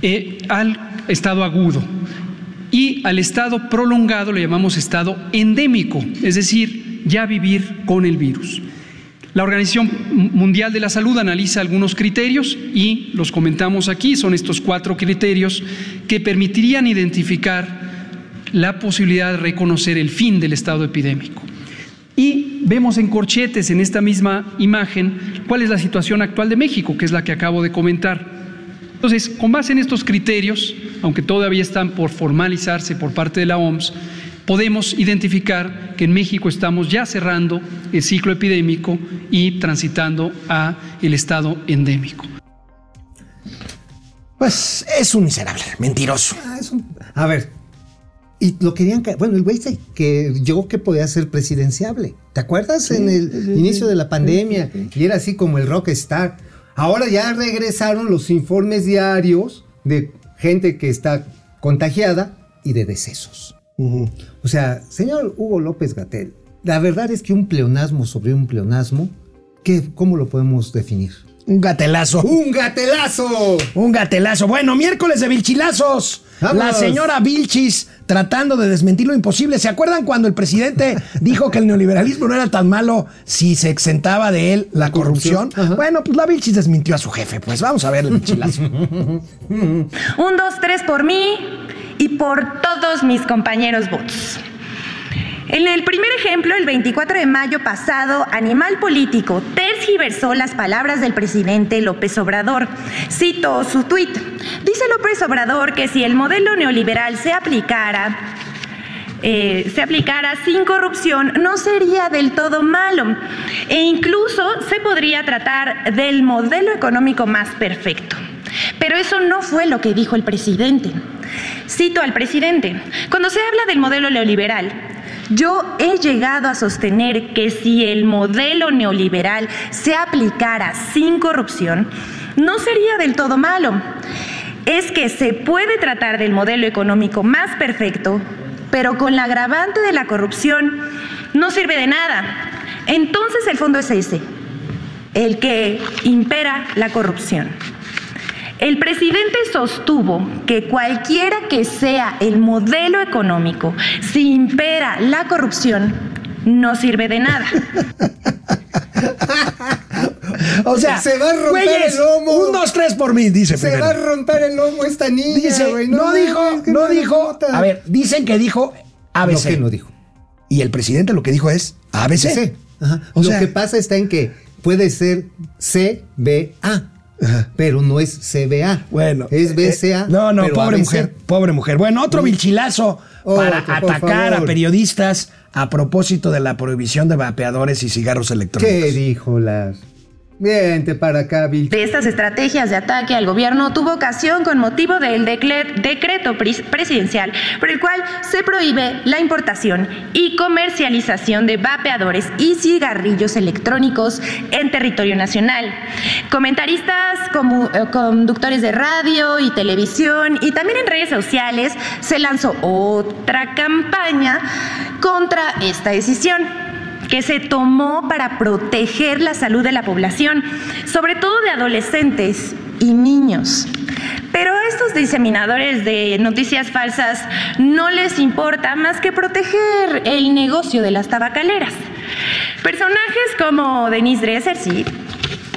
eh, al estado agudo. Y al estado prolongado le llamamos estado endémico, es decir, ya vivir con el virus. La Organización Mundial de la Salud analiza algunos criterios y los comentamos aquí, son estos cuatro criterios que permitirían identificar la posibilidad de reconocer el fin del estado epidémico. Y vemos en corchetes en esta misma imagen cuál es la situación actual de México, que es la que acabo de comentar. Entonces, con base en estos criterios, aunque todavía están por formalizarse por parte de la OMS, podemos identificar que en México estamos ya cerrando el ciclo epidémico y transitando a el estado endémico. Pues es un miserable, mentiroso. Ah, es un- A ver. Y lo querían Bueno, el güey que llegó que podía ser presidenciable. ¿Te acuerdas en el inicio de la pandemia? Y era así como el rockstar. Ahora ya regresaron los informes diarios de gente que está contagiada y de decesos. O sea, señor Hugo López Gatel, la verdad es que un pleonasmo sobre un pleonasmo, ¿qué, ¿cómo lo podemos definir? Un gatelazo. ¡Un gatelazo! Un gatelazo. Bueno, miércoles de Vilchilazos. La señora Vilchis tratando de desmentir lo imposible. ¿Se acuerdan cuando el presidente dijo que el neoliberalismo no era tan malo si se exentaba de él la corrupción? corrupción. Bueno, pues la Vilchis desmintió a su jefe. Pues vamos a ver el Vilchilazo. Un, dos, tres por mí por todos mis compañeros votos. En el primer ejemplo, el 24 de mayo pasado, Animal Político tergiversó las palabras del presidente López Obrador. Cito su tuit. Dice López Obrador que si el modelo neoliberal se aplicara, eh, se aplicara sin corrupción, no sería del todo malo. E incluso se podría tratar del modelo económico más perfecto. Pero eso no fue lo que dijo el presidente. Cito al presidente, cuando se habla del modelo neoliberal, yo he llegado a sostener que si el modelo neoliberal se aplicara sin corrupción, no sería del todo malo. Es que se puede tratar del modelo económico más perfecto, pero con la agravante de la corrupción no sirve de nada. Entonces el fondo es ese, el que impera la corrupción. El presidente sostuvo que cualquiera que sea el modelo económico, si impera la corrupción, no sirve de nada. O sea, Se va a romper güeyes, el lomo. Un, dos, tres por mí, dice Se primero. va a romper el lomo esta niña, Dice, güey. no, dijo, es que no dijo. A ver, dicen que dijo Lo ABC. que no dijo. Y el presidente lo que dijo es ABC. Sí. Ajá. O Lo sea- que pasa está en que puede ser CBA, Ajá. pero no es CBA. Bueno. Es eh, BCA. no, no, pero pobre ABC. mujer, pobre mujer. Bueno, otro vilchilazo para Otro, por atacar a periodistas a propósito de la prohibición de vapeadores y cigarros electrónicos. ¿Qué dijo las? Vente para acá, Bill. De estas estrategias de ataque al gobierno tuvo ocasión con motivo del decreto pres- presidencial por el cual se prohíbe la importación y comercialización de vapeadores y cigarrillos electrónicos en territorio nacional. Comentaristas, eh, conductores de radio y televisión y también en redes sociales se lanzó otra campaña contra esta decisión que se tomó para proteger la salud de la población, sobre todo de adolescentes y niños. Pero a estos diseminadores de noticias falsas no les importa más que proteger el negocio de las tabacaleras. Personajes como Denise Dresser, sí,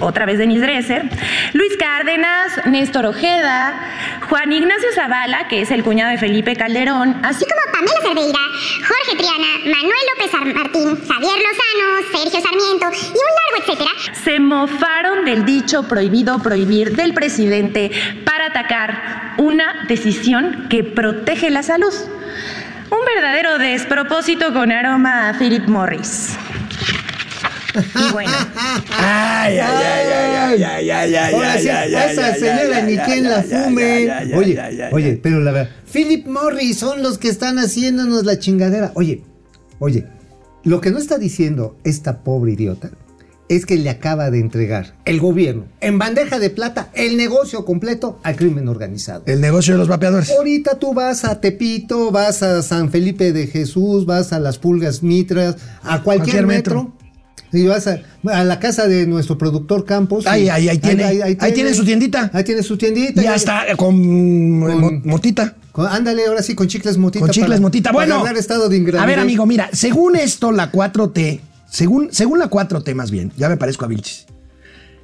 otra vez Denis Dresser, Luis Cárdenas, Néstor Ojeda, Juan Ignacio Zavala, que es el cuñado de Felipe Calderón, así como Pamela Cerdeira, Jorge Triana, Manuel López Ar- Martín, Javier Lozano, Sergio Sarmiento y un largo etcétera, se mofaron del dicho prohibido prohibir del presidente para atacar una decisión que protege la salud. Un verdadero despropósito con aroma a Philip Morris. Y bueno, Ay, ay, ay, ay, ay, ay, ay, Ahora ay, sí, ay, a ay, esa ay, señora ay, ni ay, quien ay, la ay, fume. ay, ay, ay, Oye, ay, ay, oye, ay. pero la verdad, Philip Morris son los que están haciéndonos la chingadera. Oye, oye, lo que no está diciendo esta pobre idiota es que le acaba de entregar el gobierno en bandeja de plata el negocio completo al crimen organizado. El negocio de los vapeadores. Ahorita tú vas a Tepito, vas a San Felipe de Jesús, vas a las Pulgas Mitras, a cualquier, Cualquier metro. metro. Y vas a, a la casa de nuestro productor Campos. Ahí, ahí, ahí tiene. Ahí tiene su tiendita. Ahí tiene su tiendita. Y hasta con, mo- motita. Con- ándale, ahora sí, con chicles motita. Con chicles para- motita. para Bueno, ganar estado de a ver, amigo, mira, según esto, la 4T, según, según la 4T más bien, ya me parezco a Vilchis,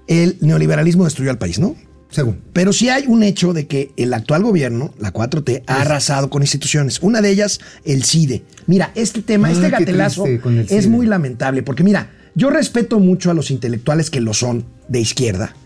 el neoliberalismo destruyó al país, ¿no? Según. Pero sí hay un hecho de que el actual gobierno, la 4T, ha arrasado con instituciones. Una de ellas, el CIDE. Mira, este tema, Ah, este gatelazo el es CIDE. muy lamentable, porque mira, yo respeto mucho a los intelectuales que lo son de izquierda,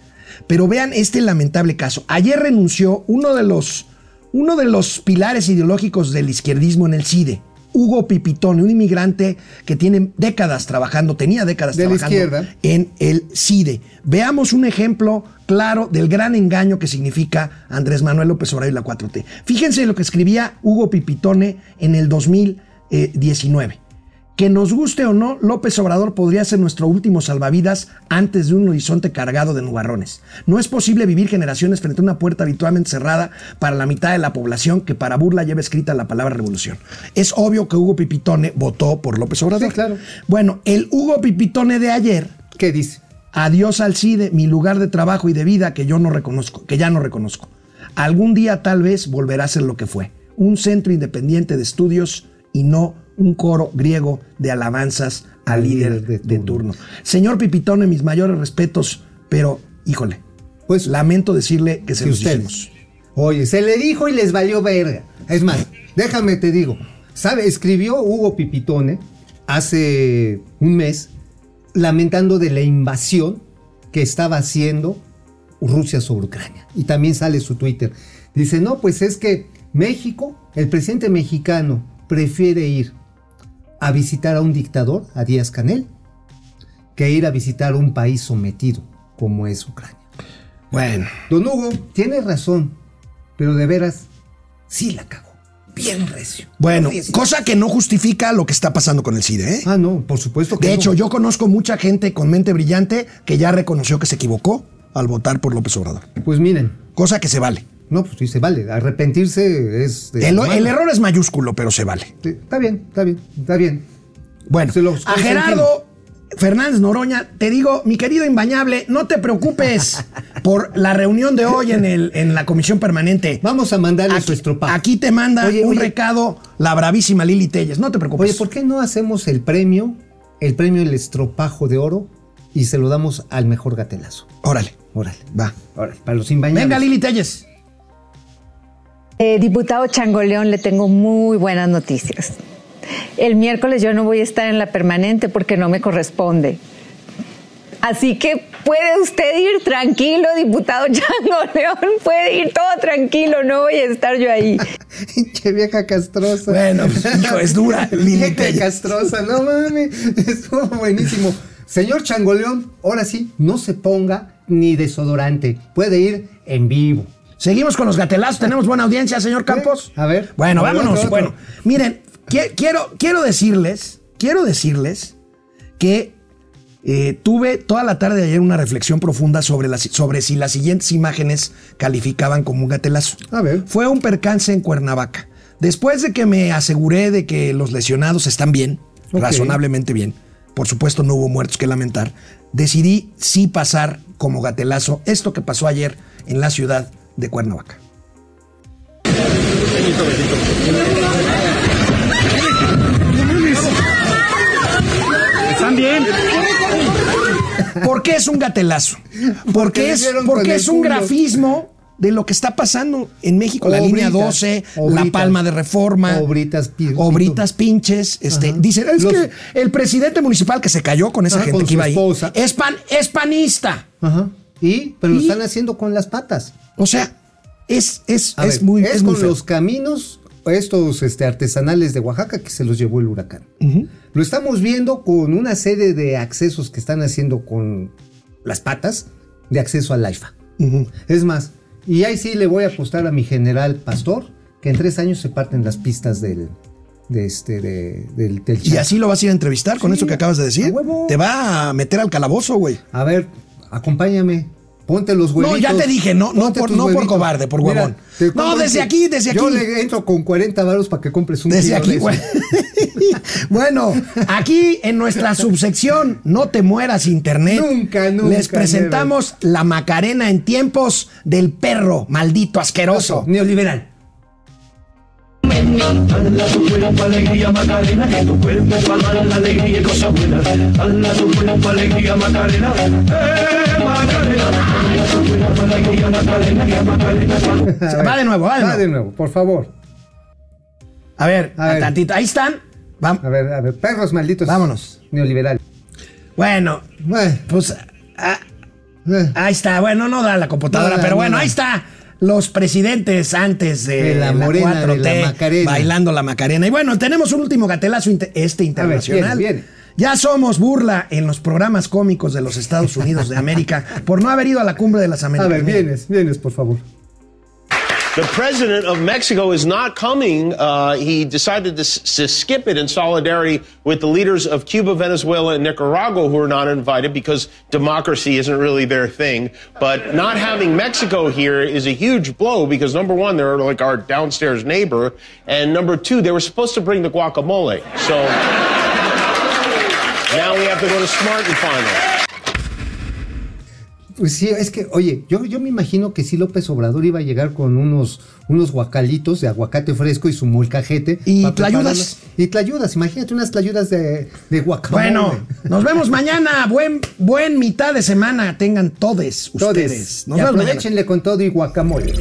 pero vean este lamentable caso. Ayer renunció uno de los, uno de los pilares ideológicos del izquierdismo en el CIDE. Hugo Pipitone, un inmigrante que tiene décadas trabajando, tenía décadas De trabajando en el CIDE. Veamos un ejemplo claro del gran engaño que significa Andrés Manuel López Obrador y la 4T. Fíjense lo que escribía Hugo Pipitone en el 2019. Que nos guste o no, López Obrador podría ser nuestro último salvavidas antes de un horizonte cargado de nubarrones. No es posible vivir generaciones frente a una puerta habitualmente cerrada para la mitad de la población que para burla lleva escrita la palabra revolución. Es obvio que Hugo Pipitone votó por López Obrador. Sí, claro. Bueno, el Hugo Pipitone de ayer ¿Qué dice? Adiós al CIDE, mi lugar de trabajo y de vida que yo no reconozco, que ya no reconozco. Algún día tal vez volverá a ser lo que fue, un centro independiente de estudios y no un coro griego de alabanzas al líder de, turno. Señor Pipitone, mis mayores respetos, pero híjole, Pues lamento decirle que se los hicimos. Oye, se le dijo y les valió verga. Es más, déjame te digo. ¿Sabe? Escribió Hugo Pipitone hace un mes lamentando de la invasión que estaba haciendo Rusia sobre Ucrania. Y también sale su Twitter. Dice, no, pues es que México, el presidente mexicano prefiere ir a visitar a un dictador, a Díaz Canel, que ir a visitar un país sometido como es Ucrania. Bueno, Don Hugo, tiene razón, pero de veras, sí la cagó. Bien recio. bueno, cosa que no justifica lo que está pasando con el CIDE, ¿eh? Ah, no, por supuesto que De no. hecho, yo conozco mucha gente con mente brillante que ya reconoció que se equivocó al votar por López Obrador. Pues miren, Cosa que se vale. No, pues sí se vale. Arrepentirse es... El, error es mayúsculo, pero se vale. Sí, Está bien, está bien, está bien. Bueno, los a. Gerardo Fernández Noroña, te digo, mi querido Imbañable, no te preocupes por la reunión de hoy en, el, en la comisión permanente. Vamos a mandarle Aquí, su estropajo. aquí te manda Oye, un oye. recado la bravísima Lili Telles. No te preocupes. Oye, ¿por qué no hacemos el premio, el premio El Estropajo de Oro y se lo damos al mejor gatelazo? Órale, Órale, va. órale, para los imbañables. Venga, Lili Telles. Eh, diputado Changoleón, le tengo muy buenas noticias. El miércoles yo no voy a estar en la permanente porque no me corresponde. Así que puede usted ir tranquilo, diputado Changoleón, puede ir todo tranquilo, no voy a estar yo ahí. Qué vieja castrosa. Bueno, pues, hijo, es dura, Vieja castrosa, no mames. Estuvo buenísimo. Señor Changoleón, ahora sí, no se ponga ni desodorante. Puede ir en vivo. Seguimos con los gatelazos. Tenemos buena audiencia, señor Campos. A ver. Bueno, A ver, vámonos. otro, otro. Bueno, miren, qui- quiero, quiero decirles, quiero decirles que eh, tuve toda la tarde de ayer una reflexión profunda sobre, las, sobre si las siguientes imágenes calificaban como un gatelazo. A ver. Fue un percance en Cuernavaca. Después de que me aseguré de que los lesionados están bien, razonablemente bien, por supuesto no hubo muertos que lamentar, decidí sí pasar como gatelazo esto que pasó ayer en la ciudad de Cuernavaca. ¿Están bien? ¿Por qué es un gatelazo? Porque, es, porque es un grafismo de lo que está pasando en México, la línea Obritas, 12, la palma de reforma, Obritas obritas pinches, este, Ajá. dicen, es Los- que el presidente municipal que se cayó con esa Ajá, gente con que iba ahí esposa. es, pan, es panista. Ajá. Y, pero lo están haciendo con las patas. O sea, es, es, A es ver, muy, es, es muy con feo. los caminos estos este, artesanales de Oaxaca que se los llevó el huracán. Lo estamos viendo con una serie de accesos que están haciendo con las patas de acceso al AIFA. Es más, y ahí sí le voy a apostar a mi general Pastor que en tres años se parten las pistas del, de este, de- del, del Y así lo vas a ir a entrevistar con Sí, eso que acabas de decir. Te va a meter al calabozo, güey. A ver, acompáñame. Ponte los No, huevitos. ya te dije, no, no por- no por cobarde, por huevón. No, desde aquí, desde Yo aquí. le entro con 40 varos para que compres un Desde kilo aquí, de bueno, aquí en nuestra subsección No te mueras internet. Nunca, nunca, Les presentamos la Macarena en tiempos del perro maldito asqueroso. Neoliberal. Dala tu cuerpo alegría Macarena, que tu cuerpo para dar la alegría y cosas buenas. Dala tu cuerpo alegría Macarena, eh Macarena. Dala tu cuerpo alegría Macarena, que Macarena pa' Va de nuevo, va de Va de nuevo, por favor. A ver, A ver. tantito. Ahí están. Vam- A ver, a ver, perros malditos. Vámonos. Neoliberal. Bueno, Bueno, pues ah, eh, ahí está. Bueno, no da la computadora, No pero no bueno, ahí está. Los presidentes antes de, De la morena, de la Macarena. bailando la Macarena. Y bueno, tenemos un último gatelazo este internacional. Ya somos burla en los programas cómicos de los Estados Unidos de América por no haber ido a la cumbre de las a Américas. ver, vienes, vienes, por favor. The president of Mexico is not coming. Uh, he decided to, to skip it in solidarity with the leaders of Cuba, Venezuela, and Nicaragua, who are not invited because democracy isn't really their thing. But not having Mexico here is a huge blow because number one, they're like our downstairs neighbor, and number two, they were supposed to bring the guacamole. So now we have to go to Smart and find it. Pues sí, es que, oye, yo, yo me imagino que sí López Obrador iba a llegar con unos, unos guacalitos de aguacate fresco y su molcajete. Y tlayudas. Y tlayudas, imagínate unas tlayudas de, de guacamole. Bueno, nos vemos mañana. Buen, buen mitad de semana tengan todes Todes. ustedes. Nos y vemos mañana. aprovechenle con todo y guacamole.